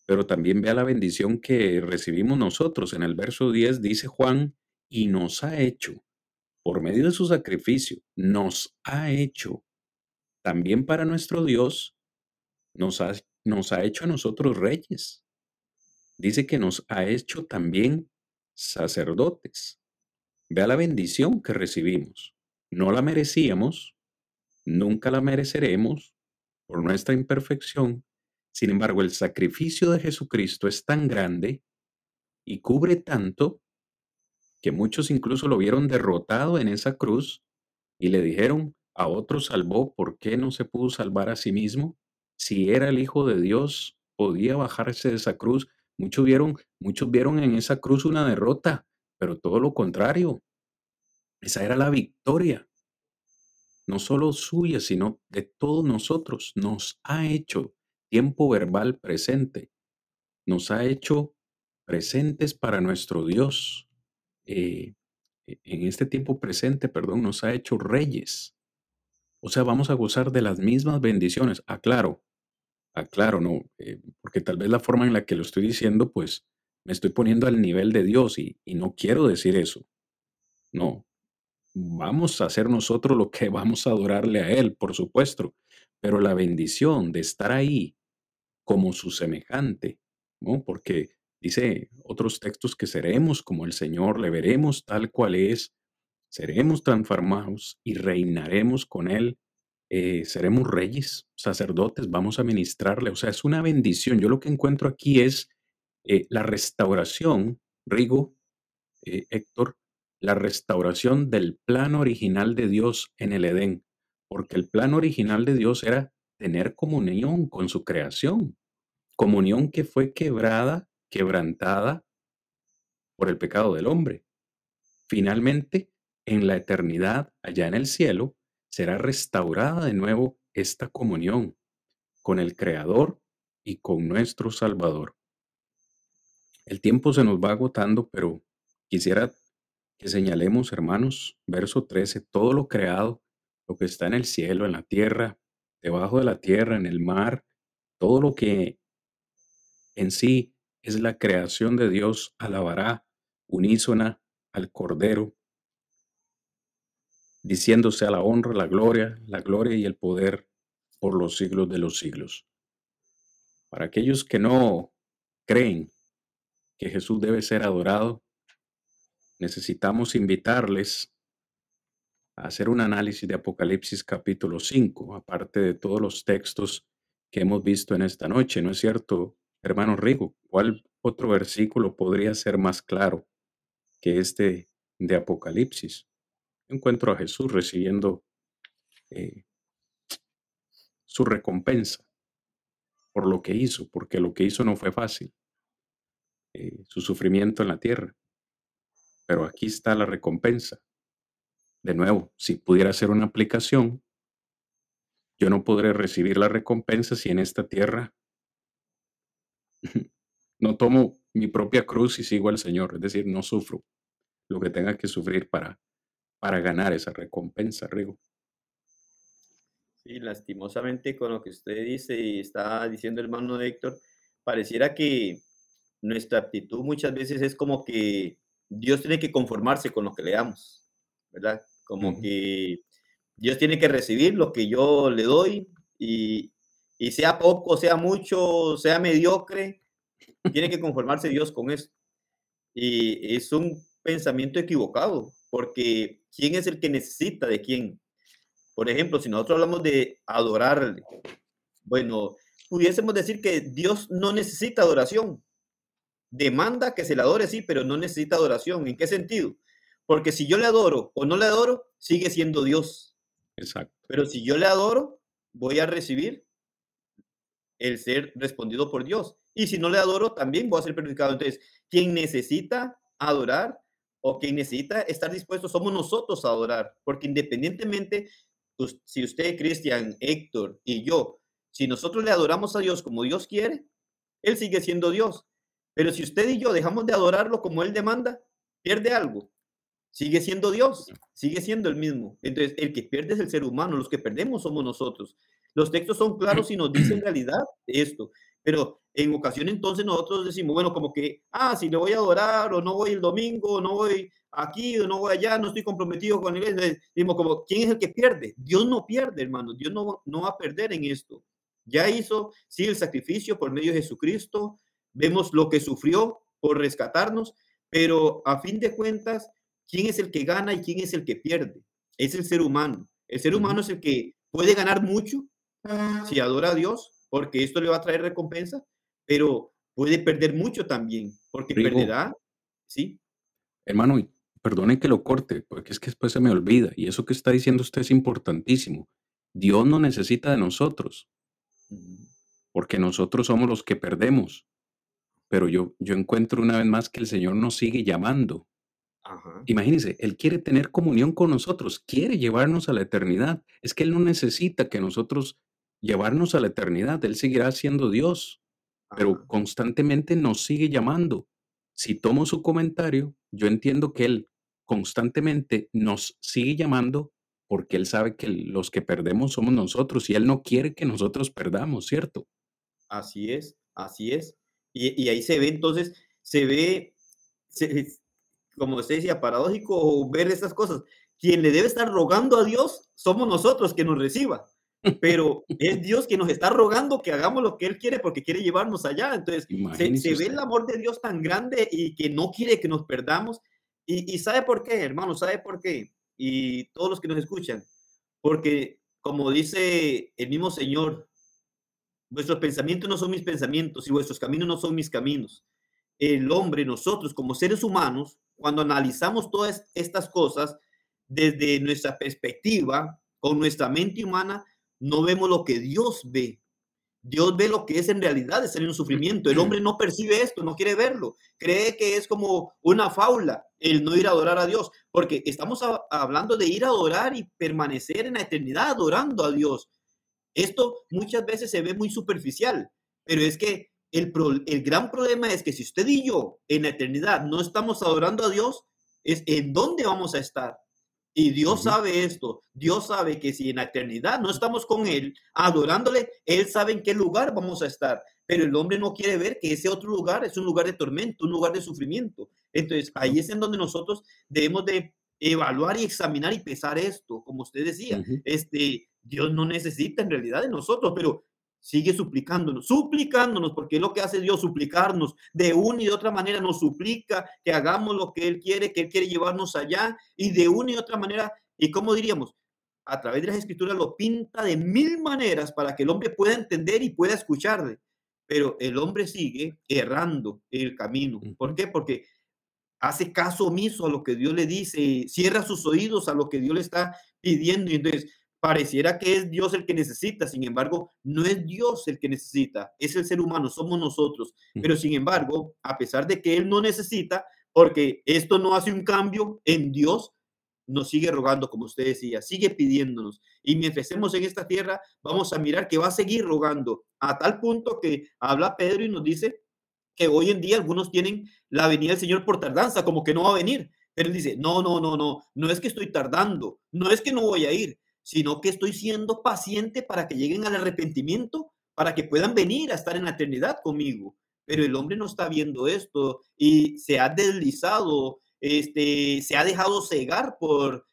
pero también vea la bendición que recibimos nosotros. En el verso 10 dice Juan, y nos ha hecho, por medio de su sacrificio, nos ha hecho también para nuestro Dios, nos ha, nos ha hecho a nosotros reyes. Dice que nos ha hecho también sacerdotes. Vea la bendición que recibimos. No la merecíamos, nunca la mereceremos por nuestra imperfección. Sin embargo, el sacrificio de Jesucristo es tan grande y cubre tanto que muchos incluso lo vieron derrotado en esa cruz y le dijeron, a otro salvó, ¿por qué no se pudo salvar a sí mismo? Si era el Hijo de Dios, podía bajarse de esa cruz. Muchos vieron, muchos vieron en esa cruz una derrota, pero todo lo contrario. Esa era la victoria, no solo suya, sino de todos nosotros. Nos ha hecho tiempo verbal presente, nos ha hecho presentes para nuestro Dios. Eh, e- en este tiempo presente, perdón, nos ha hecho reyes. O sea, vamos a gozar de las mismas bendiciones. Aclaro, aclaro, no, eh, porque tal vez la forma en la que lo estoy diciendo, pues me estoy poniendo al nivel de Dios y, y no quiero decir eso. No, vamos a hacer nosotros lo que vamos a adorarle a Él, por supuesto, pero la bendición de estar ahí como su semejante, ¿no? Porque dice otros textos que seremos como el Señor, le veremos tal cual es, seremos transformados y reinaremos con Él, eh, seremos reyes, sacerdotes, vamos a ministrarle, o sea, es una bendición. Yo lo que encuentro aquí es eh, la restauración, Rigo, eh, Héctor, la restauración del plan original de Dios en el Edén, porque el plan original de Dios era tener comunión con su creación, comunión que fue quebrada, quebrantada por el pecado del hombre. Finalmente, en la eternidad, allá en el cielo, será restaurada de nuevo esta comunión con el Creador y con nuestro Salvador. El tiempo se nos va agotando, pero quisiera que señalemos, hermanos, verso 13, todo lo creado, lo que está en el cielo, en la tierra, debajo de la tierra, en el mar, todo lo que en sí es la creación de Dios, alabará unísona al Cordero, diciéndose a la honra, la gloria, la gloria y el poder por los siglos de los siglos. Para aquellos que no creen que Jesús debe ser adorado, necesitamos invitarles a hacer un análisis de Apocalipsis capítulo 5, aparte de todos los textos que hemos visto en esta noche, ¿no es cierto, hermano Rigo? ¿Cuál otro versículo podría ser más claro que este de Apocalipsis? Encuentro a Jesús recibiendo eh, su recompensa por lo que hizo, porque lo que hizo no fue fácil, eh, su sufrimiento en la tierra. Pero aquí está la recompensa. De nuevo, si pudiera ser una aplicación, yo no podré recibir la recompensa si en esta tierra no tomo mi propia cruz y sigo al Señor, es decir, no sufro lo que tenga que sufrir para, para ganar esa recompensa, Rigo. Sí, lastimosamente con lo que usted dice y está diciendo el hermano Héctor, pareciera que nuestra actitud muchas veces es como que Dios tiene que conformarse con lo que le damos, ¿verdad? Como que Dios tiene que recibir lo que yo le doy y, y sea poco, sea mucho, sea mediocre, tiene que conformarse Dios con eso. Y es un pensamiento equivocado, porque ¿quién es el que necesita de quién? Por ejemplo, si nosotros hablamos de adorarle, bueno, pudiésemos decir que Dios no necesita adoración. Demanda que se le adore, sí, pero no necesita adoración. ¿En qué sentido? Porque si yo le adoro o no le adoro, sigue siendo Dios. Exacto. Pero si yo le adoro, voy a recibir el ser respondido por Dios. Y si no le adoro, también voy a ser perjudicado. Entonces, quien necesita adorar o quien necesita estar dispuesto somos nosotros a adorar. Porque independientemente, pues, si usted, Cristian, Héctor y yo, si nosotros le adoramos a Dios como Dios quiere, Él sigue siendo Dios. Pero si usted y yo dejamos de adorarlo como Él demanda, pierde algo. Sigue siendo Dios, sigue siendo el mismo. Entonces, el que pierde es el ser humano, los que perdemos somos nosotros. Los textos son claros y nos dicen realidad esto. Pero en ocasión entonces nosotros decimos, bueno, como que, ah, si le voy a adorar o no voy el domingo, no voy aquí o no voy allá, no estoy comprometido con él. Decimos como, ¿quién es el que pierde? Dios no pierde, hermano. Dios no, no va a perder en esto. Ya hizo, sí, el sacrificio por medio de Jesucristo, vemos lo que sufrió por rescatarnos, pero a fin de cuentas, ¿quién es el que gana y quién es el que pierde? Es el ser humano. El ser humano es el que puede ganar mucho si adora a Dios, porque esto le va a traer recompensa, pero puede perder mucho también, porque perderá, ¿sí? Hermano, perdone que lo corte, porque es que después se me olvida, y eso que está diciendo usted es importantísimo. Dios no necesita de nosotros, porque nosotros somos los que perdemos pero yo, yo encuentro una vez más que el Señor nos sigue llamando. Imagínense, Él quiere tener comunión con nosotros, quiere llevarnos a la eternidad. Es que Él no necesita que nosotros llevarnos a la eternidad, Él seguirá siendo Dios, pero constantemente nos sigue llamando. Si tomo su comentario, yo entiendo que Él constantemente nos sigue llamando porque Él sabe que los que perdemos somos nosotros y Él no quiere que nosotros perdamos, ¿cierto? Así es, así es. Y, ahí se ve entonces, se ve, como usted decía, paradójico ver estas cosas. Quien le debe estar rogando a Dios somos nosotros que nos reciba pero es Dios que nos está rogando que hagamos lo que Él quiere porque quiere llevarnos allá. Entonces, se, ve el amor de Dios tan grande y que no quiere que nos perdamos. Y, y, ¿sabe por qué, hermano? ¿Sabe por qué? Y todos los que nos escuchan. Porque, como dice el mismo Señor, vuestros pensamientos no son mis pensamientos y vuestros caminos no son mis caminos. El hombre, nosotros como seres humanos, cuando analizamos todas estas cosas desde nuestra perspectiva, con nuestra mente humana, no vemos lo que Dios ve. Dios ve lo que es en realidad estar en un sufrimiento. El hombre no percibe esto, no quiere verlo. Cree que es como una faula el no ir a adorar a Dios, porque estamos hablando de ir a adorar y permanecer en la eternidad adorando a Dios. Esto muchas veces se ve muy superficial, pero es que el, el gran problema es que si usted y yo en la eternidad no estamos adorando a Dios, es en dónde vamos a estar. Y Dios sabe esto. Dios sabe que si en la eternidad no estamos con Él, adorándole, Él sabe en qué lugar vamos a estar. Pero el hombre no quiere ver que ese otro lugar es un lugar de tormento, un lugar de sufrimiento. Entonces, ahí es en donde nosotros debemos de evaluar y examinar y pesar esto, como usted decía. Este, Dios no necesita en realidad de nosotros, pero sigue suplicándonos, suplicándonos, porque es lo que hace Dios, suplicarnos. De una y de otra manera nos suplica que hagamos lo que Él quiere, que Él quiere llevarnos allá, y de una y otra manera, y como diríamos, a través de las escrituras lo pinta de mil maneras para que el hombre pueda entender y pueda escucharle. Pero el hombre sigue errando el camino. ¿Por qué? Porque hace caso omiso a lo que Dios le dice, cierra sus oídos a lo que Dios le está pidiendo. Y entonces pareciera que es Dios el que necesita, sin embargo, no es Dios el que necesita, es el ser humano, somos nosotros. Pero sin embargo, a pesar de que Él no necesita, porque esto no hace un cambio en Dios, nos sigue rogando, como usted decía, sigue pidiéndonos. Y mientras estemos en esta tierra, vamos a mirar que va a seguir rogando, a tal punto que habla Pedro y nos dice que hoy en día algunos tienen la venida del Señor por tardanza, como que no va a venir. Pero él dice, no, no, no, no, no es que estoy tardando, no es que no voy a ir, sino que estoy siendo paciente para que lleguen al arrepentimiento, para que puedan venir a estar en la eternidad conmigo. Pero el hombre no está viendo esto y se ha deslizado, este, se ha dejado cegar por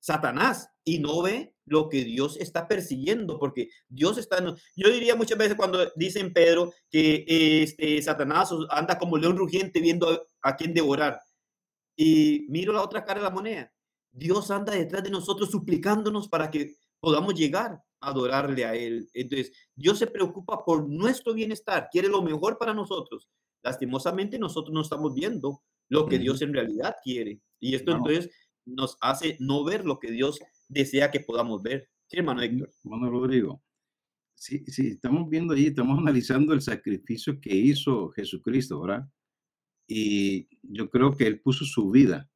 Satanás y no ve lo que Dios está persiguiendo, porque Dios está, yo diría muchas veces cuando dicen Pedro que este, Satanás anda como león rugiente viendo a, a quién devorar. Y miro la otra cara de la moneda. Dios anda detrás de nosotros suplicándonos para que podamos llegar a adorarle a Él. Entonces, Dios se preocupa por nuestro bienestar, quiere lo mejor para nosotros. Lastimosamente, nosotros no estamos viendo lo que Dios en realidad quiere. Y esto entonces nos hace no ver lo que Dios desea que podamos ver. Sí, hermano Héctor. Hermano Rodrigo, sí, sí, estamos viendo ahí, estamos analizando el sacrificio que hizo Jesucristo, ¿verdad? Y yo creo que Él puso su vida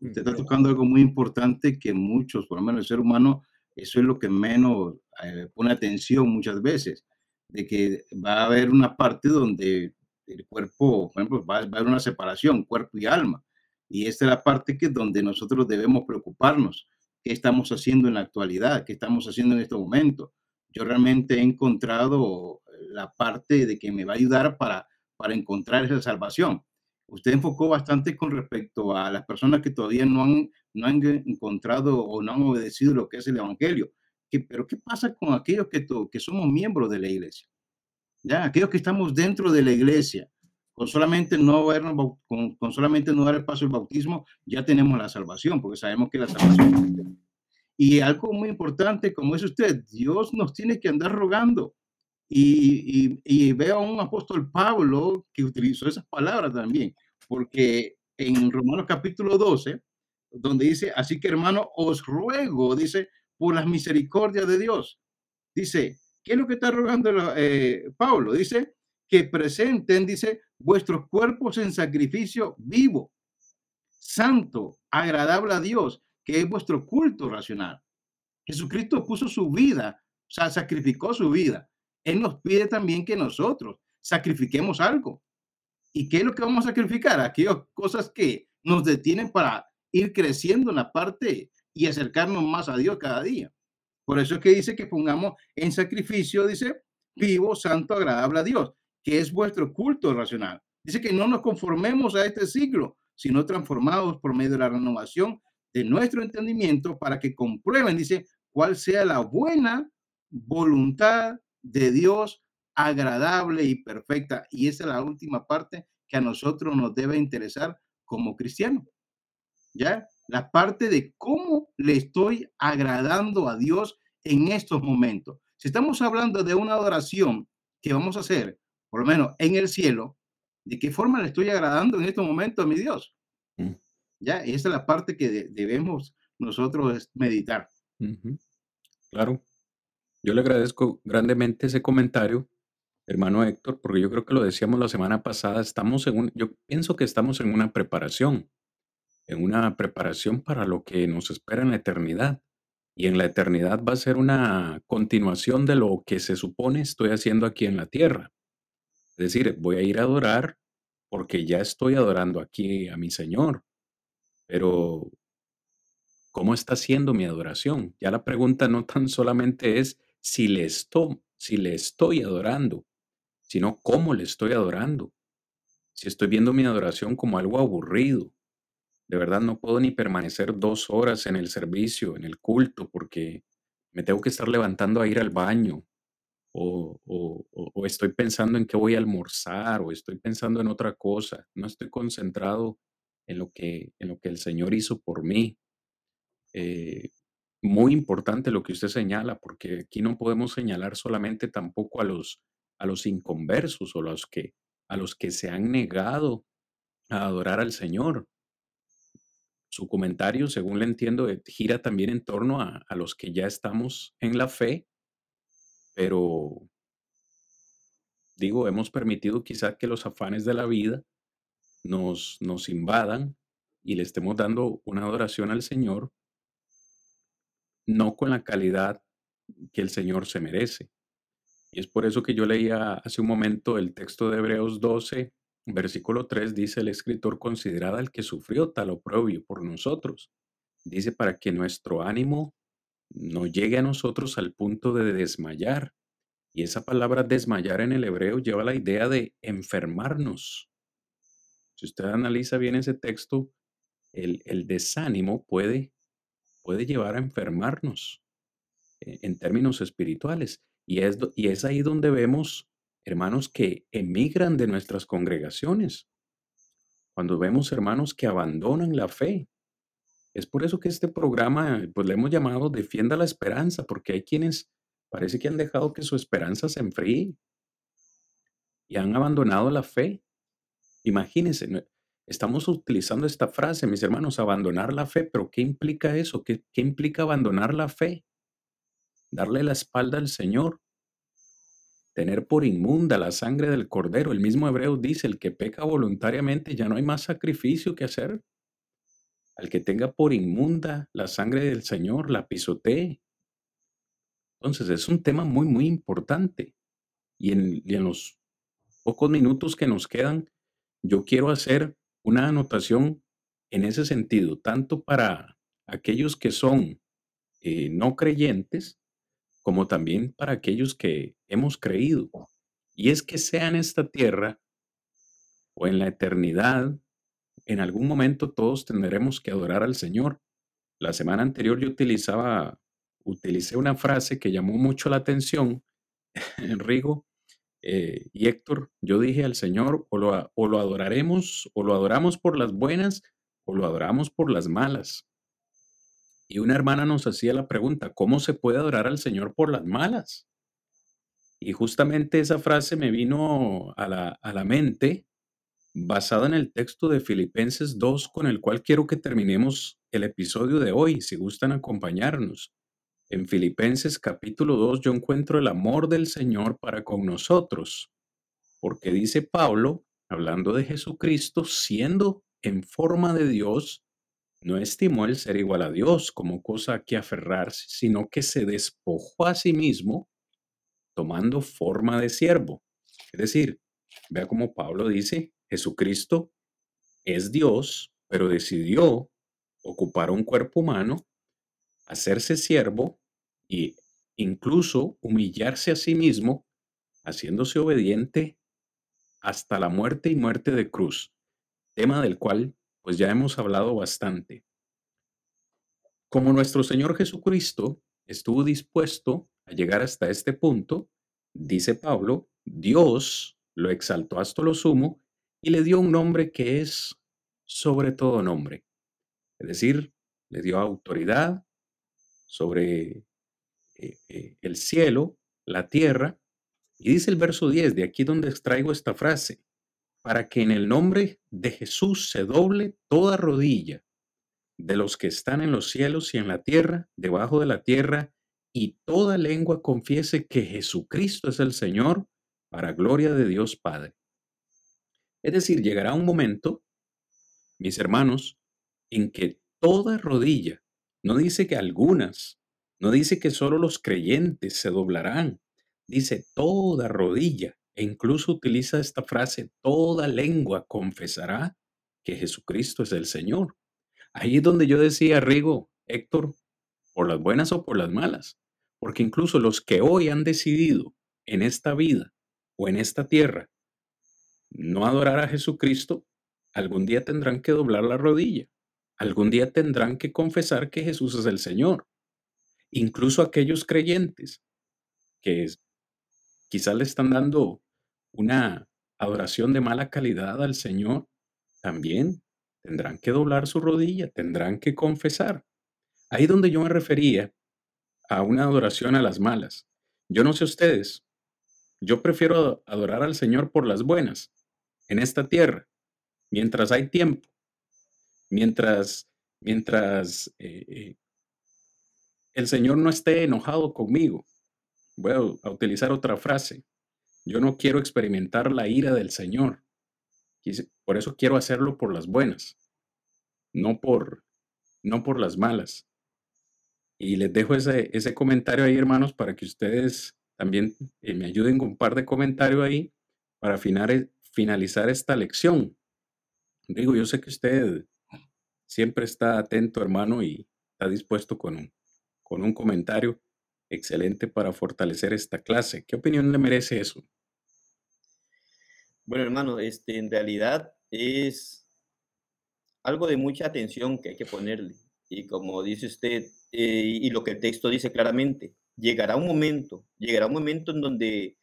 Usted está tocando algo muy importante que muchos, por lo menos el ser humano, eso es lo que menos eh, pone atención muchas veces, de que va a haber una parte donde el cuerpo, por ejemplo, va, a haber una separación, cuerpo y alma. Y esta es la parte que donde nosotros debemos preocuparnos. ¿Qué estamos haciendo en la actualidad? ¿Qué estamos haciendo en este momento? Yo realmente he encontrado la parte de que me va a ayudar para, para encontrar esa salvación usted enfocó bastante con respecto a las personas que todavía no han, no han encontrado o no han obedecido lo que es el Evangelio. pero ¿qué pasa con aquellos que, que somos miembros de la iglesia? Ya, aquellos que estamos dentro de la iglesia, con solamente no, con, con solamente no dar el paso al bautismo, ya tenemos la salvación, porque sabemos que la salvación. Y algo muy importante, como es usted, Dios nos tiene que andar rogando. Y, veo a un apóstol Pablo que utilizó esas palabras también, porque en Romanos capítulo 12, donde dice, así que hermano, os ruego, dice, por las misericordias de Dios. Dice, ¿qué es lo que está rogando eh, Pablo? Dice, que presenten, dice, vuestros cuerpos en sacrificio vivo, santo, agradable a Dios, que es vuestro culto racional. Jesucristo puso su vida, o sea, sacrificó su vida él nos pide también que nosotros sacrifiquemos algo. ¿Y qué es lo que vamos a sacrificar? Aquellas cosas que nos detienen para ir creciendo en la parte y acercarnos más a Dios cada día. Por eso es que dice que pongamos en sacrificio, dice, vivo, santo, agradable a Dios, que es vuestro culto racional. Dice que no nos conformemos a este siglo, sino transformados por medio de la renovación de nuestro entendimiento para que comprueben, dice, cuál sea la buena voluntad de Dios agradable y perfecta. Y esa es la última parte que a nosotros nos debe interesar como cristianos. ¿Ya? La parte de cómo le estoy agradando a Dios en estos momentos. Si estamos hablando de una adoración que vamos a hacer, por lo menos en el cielo, ¿de qué forma le estoy agradando en estos momentos a mi Dios? Ya, esa es la parte que debemos nosotros meditar. Claro. Yo le agradezco grandemente ese comentario, hermano Héctor, porque yo creo que lo decíamos la semana pasada, estamos en un, yo pienso que estamos en una preparación, en una preparación para lo que nos espera en la eternidad. Y en la eternidad va a ser una continuación de lo que se supone estoy haciendo aquí en la tierra. Es decir, voy a ir a adorar porque ya estoy adorando aquí a mi Señor. Pero, ¿cómo está siendo mi adoración? Ya la pregunta no tan solamente es si le estoy, si le estoy adorando, sino cómo le estoy adorando. Si estoy viendo mi adoración como algo aburrido, de verdad no puedo ni permanecer dos horas en el servicio, en el culto, porque me tengo que estar levantando a ir al baño, o, o, estoy pensando en qué voy a almorzar, o estoy pensando en otra cosa. No estoy concentrado en lo que, en lo que el Señor hizo por mí. Eh, muy importante lo que usted señala, porque aquí no podemos señalar solamente tampoco a los, a los inconversos o los que, a los que se han negado a adorar al Señor, su comentario, según le entiendo, eh, gira también en torno a, los que ya estamos en la fe, pero digo, hemos permitido quizá que los afanes de la vida nos, nos invadan y le estemos dando una adoración al Señor, no con la calidad que el Señor se merece. Y es por eso que yo leía hace un momento el texto de Hebreos 12, Versículo 3 dice el escritor, considerada al que sufrió tal oprobio por nosotros. Dice para que nuestro ánimo no llegue a nosotros al punto de desmayar. Y esa palabra desmayar en el hebreo lleva la idea de enfermarnos. Si usted analiza bien ese texto, el, el desánimo puede, puede llevar a enfermarnos eh, en términos espirituales. Y es, y es ahí donde vemos hermanos que emigran de nuestras congregaciones, cuando vemos hermanos que abandonan la fe. Es por eso que este programa, pues le hemos llamado Defienda la Esperanza, porque hay quienes parece que han dejado que su esperanza se enfríe y han abandonado la fe. Imagínense, estamos utilizando esta frase, mis hermanos, abandonar la fe, pero ¿qué implica eso? ¿Qué, implica abandonar la fe? Darle la espalda al Señor tener por inmunda la sangre del cordero. El mismo hebreo dice, el que peca voluntariamente ya no hay más sacrificio que hacer. Al que tenga por inmunda la sangre del Señor, la pisotee. Entonces es un tema muy, muy importante. Y en los pocos minutos que nos quedan, yo quiero hacer una anotación en ese sentido, tanto para aquellos que son eh, no creyentes, como también para aquellos que hemos creído. Y es que sea en esta tierra o en la eternidad, en algún momento todos tendremos que adorar al Señor. La semana anterior yo utilizaba, utilicé una frase que llamó mucho la atención, Rigo eh, y Héctor. Yo dije al Señor, o lo, o lo adoraremos, o lo adoramos por las buenas, o lo adoramos por las malas. Y una hermana nos hacía la pregunta, ¿cómo se puede adorar al Señor por las malas? Y justamente esa frase me vino a la, a la mente basada en el texto de Filipenses 2 con el cual quiero que terminemos el episodio de hoy, si gustan acompañarnos. En Filipenses capítulo 2 yo encuentro el amor del Señor para con nosotros, porque dice Pablo, hablando de Jesucristo, siendo en forma de Dios, no estimó el ser igual a Dios como cosa a que aferrarse, sino que se despojó a sí mismo tomando forma de siervo. Es decir, vea como Pablo dice, Jesucristo es Dios, pero decidió ocupar un cuerpo humano, hacerse siervo e incluso humillarse a sí mismo, haciéndose obediente hasta la muerte y muerte de cruz, tema del cual pues ya hemos hablado bastante. Como nuestro Señor Jesucristo estuvo dispuesto a llegar hasta este punto, dice Pablo, Dios lo exaltó hasta lo sumo y le dio un nombre que es sobre todo nombre. Es decir, le dio autoridad sobre eh, eh, el cielo, la tierra. Y dice el verso 10, de aquí donde extraigo esta frase, para que en el nombre de Jesús se doble toda rodilla de los que están en los cielos y en la tierra, debajo de la tierra, y toda lengua confiese que Jesucristo es el Señor, para gloria de Dios Padre. Es decir, llegará un momento, mis hermanos, en que toda rodilla, no dice que algunas, no dice que solo los creyentes se doblarán, dice toda rodilla, e incluso utiliza esta frase, toda lengua confesará que Jesucristo es el Señor. Ahí es donde yo decía, Rigo, Héctor, por las buenas o por las malas, porque incluso los que hoy han decidido en esta vida o en esta tierra no adorar a Jesucristo, algún día tendrán que doblar la rodilla, algún día tendrán que confesar que Jesús es el Señor. Incluso aquellos creyentes que quizás le están dando una adoración de mala calidad al Señor, también tendrán que doblar su rodilla, tendrán que confesar. Ahí donde yo me refería a una adoración a las malas. Yo no sé ustedes, yo prefiero adorar al Señor por las buenas en esta tierra, mientras hay tiempo, mientras, mientras eh, eh, el Señor no esté enojado conmigo. Voy a utilizar otra frase. Yo no quiero experimentar la ira del Señor. Por eso quiero hacerlo por las buenas, no por, no por las malas. Y les dejo ese, ese comentario ahí, hermanos, para que ustedes también eh, me ayuden con un par de comentarios ahí para finalizar esta lección. Digo, yo sé que usted siempre está atento, hermano, y está dispuesto con un, con un comentario excelente para fortalecer esta clase. ¿Qué opinión le merece eso? Bueno, hermano, este, en realidad es algo de mucha atención que hay que ponerle. Y como dice usted, eh, y lo que el texto dice claramente, llegará un momento, llegará un momento en donde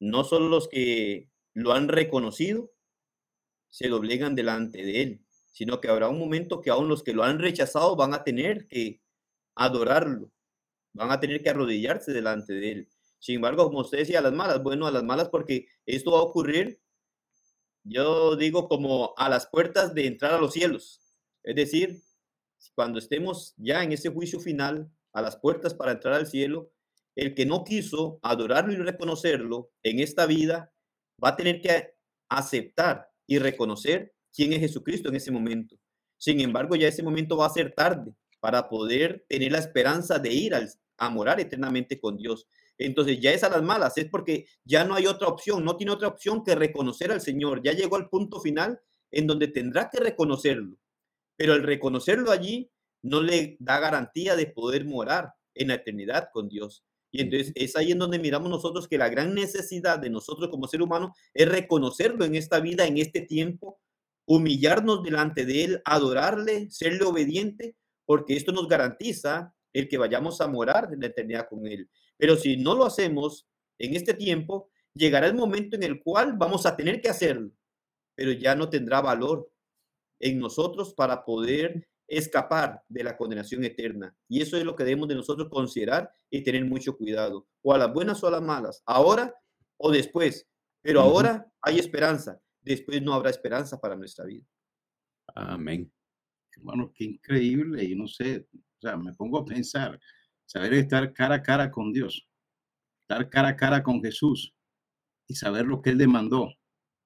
no solo los que lo han reconocido se doblegan delante de él, sino que habrá un momento que aún los que lo han rechazado van a tener que adorarlo, van a tener que arrodillarse delante de él. Sin embargo, como usted decía, a las malas, bueno, a las malas porque esto va a ocurrir, yo digo, como a las puertas de entrar a los cielos. Es decir, cuando estemos ya en ese juicio final, a las puertas para entrar al cielo, el que no quiso adorarlo y reconocerlo en esta vida va a tener que aceptar y reconocer quién es Jesucristo en ese momento. Sin embargo, ya ese momento va a ser tarde para poder tener la esperanza de ir a morar eternamente con Dios. Entonces ya es a las malas, es porque ya no hay otra opción, no tiene otra opción que reconocer al Señor. Ya llegó al punto final en donde tendrá que reconocerlo. Pero el reconocerlo allí no le da garantía de poder morar en la eternidad con Dios. Y entonces es ahí en donde miramos nosotros que la gran necesidad de nosotros como ser humano es reconocerlo en esta vida, en este tiempo, humillarnos delante de Él, adorarle, serle obediente, porque esto nos garantiza el que vayamos a morar en la eternidad con Él. Pero si no lo hacemos en este tiempo, llegará el momento en el cual vamos a tener que hacerlo, pero ya no tendrá valor en nosotros para poder escapar de la condenación eterna. Y eso es lo que debemos de nosotros considerar y tener mucho cuidado, o a las buenas o a las malas, ahora o después. Pero ahora hay esperanza, después no habrá esperanza para nuestra vida. Amén. Hermano, qué increíble, y no sé, o sea, me pongo a pensar, saber estar cara a cara con Dios, estar cara a cara con Jesús y saber lo que Él demandó,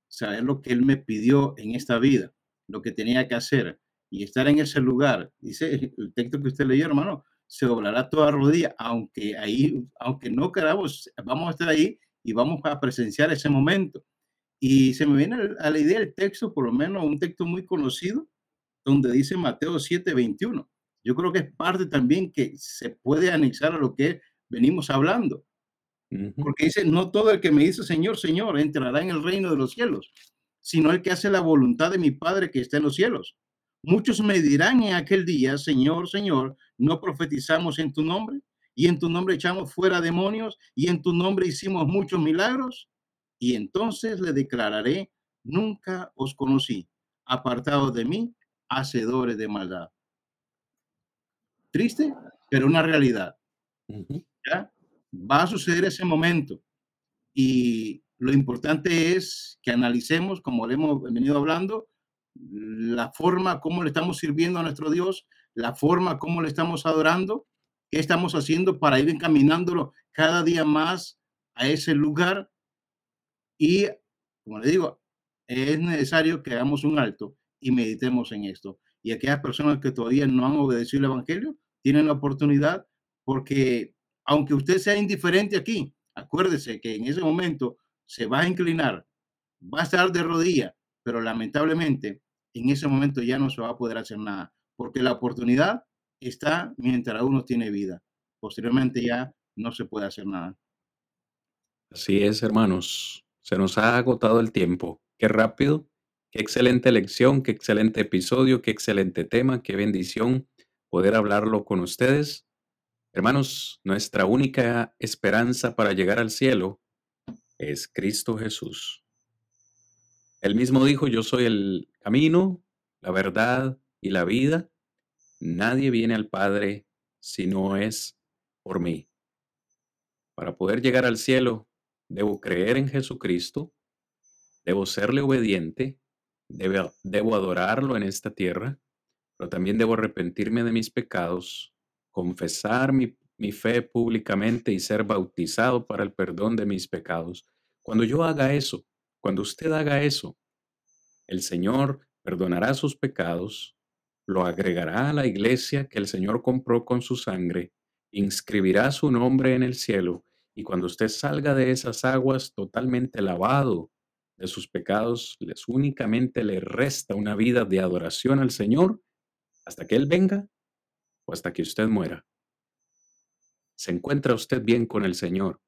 saber lo que Él me pidió en esta vida, lo que tenía que hacer y estar en ese lugar, dice el texto que usted leyó, hermano, se doblará toda rodilla, aunque ahí, aunque no queramos, vamos a estar ahí y vamos a presenciar ese momento. Y se me viene a la idea el texto, por lo menos un texto muy conocido, donde dice Mateo 7, 21. Yo creo que es parte también que se puede anexar a lo que venimos hablando. Porque dice, no todo el que me dice Señor, Señor, entrará en el reino de los cielos, sino el que hace la voluntad de mi Padre que está en los cielos. Muchos me dirán en aquel día, Señor, Señor, ¿no profetizamos en tu nombre? Y en tu nombre echamos fuera demonios y en tu nombre hicimos muchos milagros. Y entonces le declararé, nunca os conocí, apartados de mí, hacedores de maldad. Triste, pero una realidad. ¿Ya? Va a suceder ese momento. Y lo importante es que analicemos, como le hemos venido hablando, la forma como le estamos sirviendo a nuestro Dios, la forma como le estamos adorando, qué estamos haciendo para ir encaminándolo cada día más a ese lugar. Y, como le digo, es necesario que hagamos un alto y meditemos en esto. Y aquellas personas que todavía no han obedecido el Evangelio tienen la oportunidad porque aunque usted sea indiferente aquí, acuérdese que en ese momento se va a inclinar, va a estar de rodilla, pero lamentablemente en ese momento ya no se va a poder hacer nada, porque la oportunidad está mientras uno tiene vida. Posteriormente ya no se puede hacer nada. Así es, hermanos. Se nos ha agotado el tiempo. Qué rápido. Qué excelente lección, qué excelente episodio, qué excelente tema, qué bendición poder hablarlo con ustedes. Hermanos, nuestra única esperanza para llegar al cielo es Cristo Jesús. Él mismo dijo, yo soy el camino, la verdad y la vida. Nadie viene al Padre si no es por mí. Para poder llegar al cielo, debo creer en Jesucristo, debo serle obediente, debo, debo adorarlo en esta tierra, pero también debo arrepentirme de mis pecados, confesar mi, mi fe públicamente y ser bautizado para el perdón de mis pecados. Cuando yo haga eso, cuando usted haga eso, el Señor perdonará sus pecados, lo agregará a la iglesia que el Señor compró con su sangre, inscribirá su nombre en el cielo, y cuando usted salga de esas aguas totalmente lavado de sus pecados, les únicamente le resta una vida de adoración al Señor hasta que Él venga o hasta que usted muera. Se encuentra usted bien con el Señor,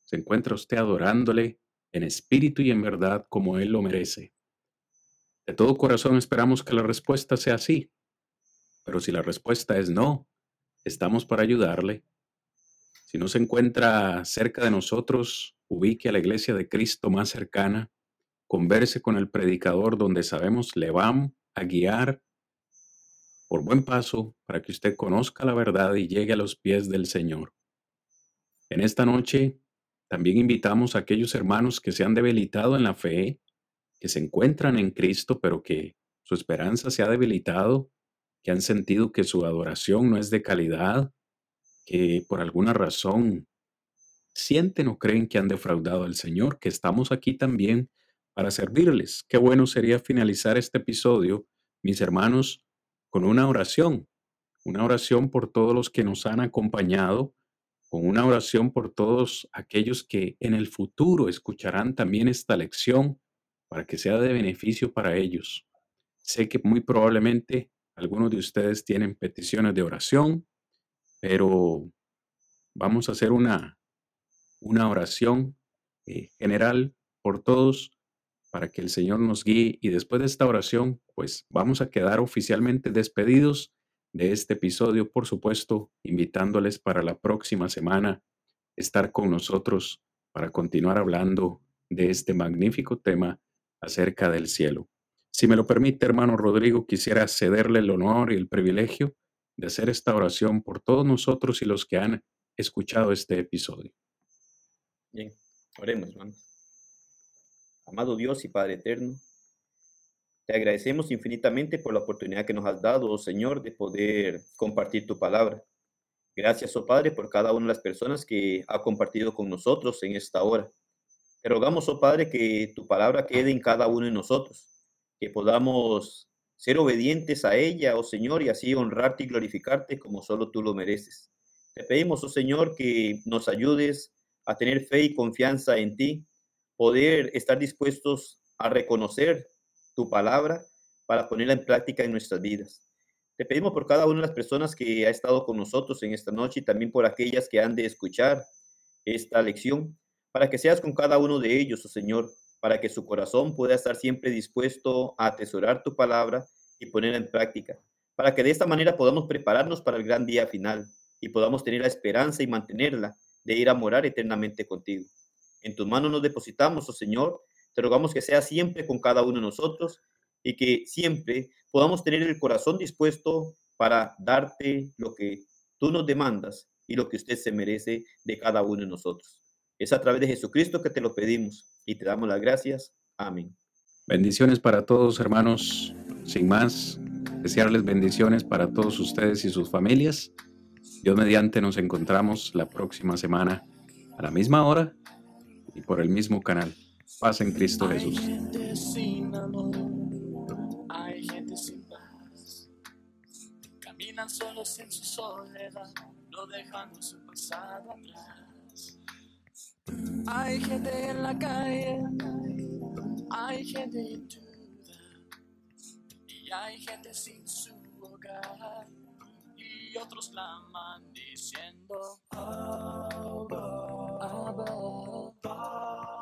se encuentra usted adorándole en espíritu y en verdad como Él lo merece. De todo corazón esperamos que la respuesta sea sí, pero si la respuesta es no, estamos para ayudarle. Si no se encuentra cerca de nosotros, ubique a la iglesia de Cristo más cercana, converse con el predicador donde sabemos le vamos a guiar por buen paso para que usted conozca la verdad y llegue a los pies del Señor. En esta noche también invitamos a aquellos hermanos que se han debilitado en la fe, que se encuentran en Cristo, pero que su esperanza se ha debilitado, que han sentido que su adoración no es de calidad, que por alguna razón sienten o creen que han defraudado al Señor, que estamos aquí también para servirles. Qué bueno sería finalizar este episodio, mis hermanos, con una oración, una oración por todos los que nos han acompañado con una oración por todos aquellos que en el futuro escucharán también esta lección para que sea de beneficio para ellos. Sé que muy probablemente algunos de ustedes tienen peticiones de oración, pero vamos a hacer una, una oración eh, general por todos para que el Señor nos guíe y después de esta oración, pues vamos a quedar oficialmente despedidos de este episodio, por supuesto, invitándoles para la próxima semana estar con nosotros para continuar hablando de este magnífico tema acerca del cielo. Si me lo permite, hermano Rodrigo, quisiera cederle el honor y el privilegio de hacer esta oración por todos nosotros y los que han escuchado este episodio. Bien, oremos, hermanos. Amado Dios y Padre eterno, te agradecemos infinitamente por la oportunidad que nos has dado, oh Señor, de poder compartir tu palabra. Gracias, oh Padre, por cada una de las personas que ha compartido con nosotros en esta hora. Te rogamos, oh Padre, que tu palabra quede en cada uno de nosotros, que podamos ser obedientes a ella, oh Señor, y así honrarte y glorificarte como solo tú lo mereces. Te pedimos, oh Señor, que nos ayudes a tener fe y confianza en ti, poder estar dispuestos a reconocer tu palabra para ponerla en práctica en nuestras vidas. Te pedimos por cada una de las personas que ha estado con nosotros en esta noche y también por aquellas que han de escuchar esta lección, para que seas con cada uno de ellos, oh Señor, para que su corazón pueda estar siempre dispuesto a atesorar tu palabra y ponerla en práctica, para que de esta manera podamos prepararnos para el gran día final y podamos tener la esperanza y mantenerla de ir a morar eternamente contigo. En tus manos nos depositamos, oh Señor, te rogamos que sea siempre con cada uno de nosotros y que siempre podamos tener el corazón dispuesto para darte lo que tú nos demandas y lo que usted se merece de cada uno de nosotros. Es a través de Jesucristo que te lo pedimos y te damos las gracias. Amén. Bendiciones para todos, hermanos. Sin más, desearles bendiciones para todos ustedes y sus familias. Dios mediante nos encontramos la próxima semana a la misma hora y por el mismo canal. Paz en Cristo Jesús. Caminan solos en su soledad, no dejando su pasado atrás. Hay gente en la calle, hay gente en duda, y hay gente sin su hogar, otros claman diciendo, Abba, Abba, Padre,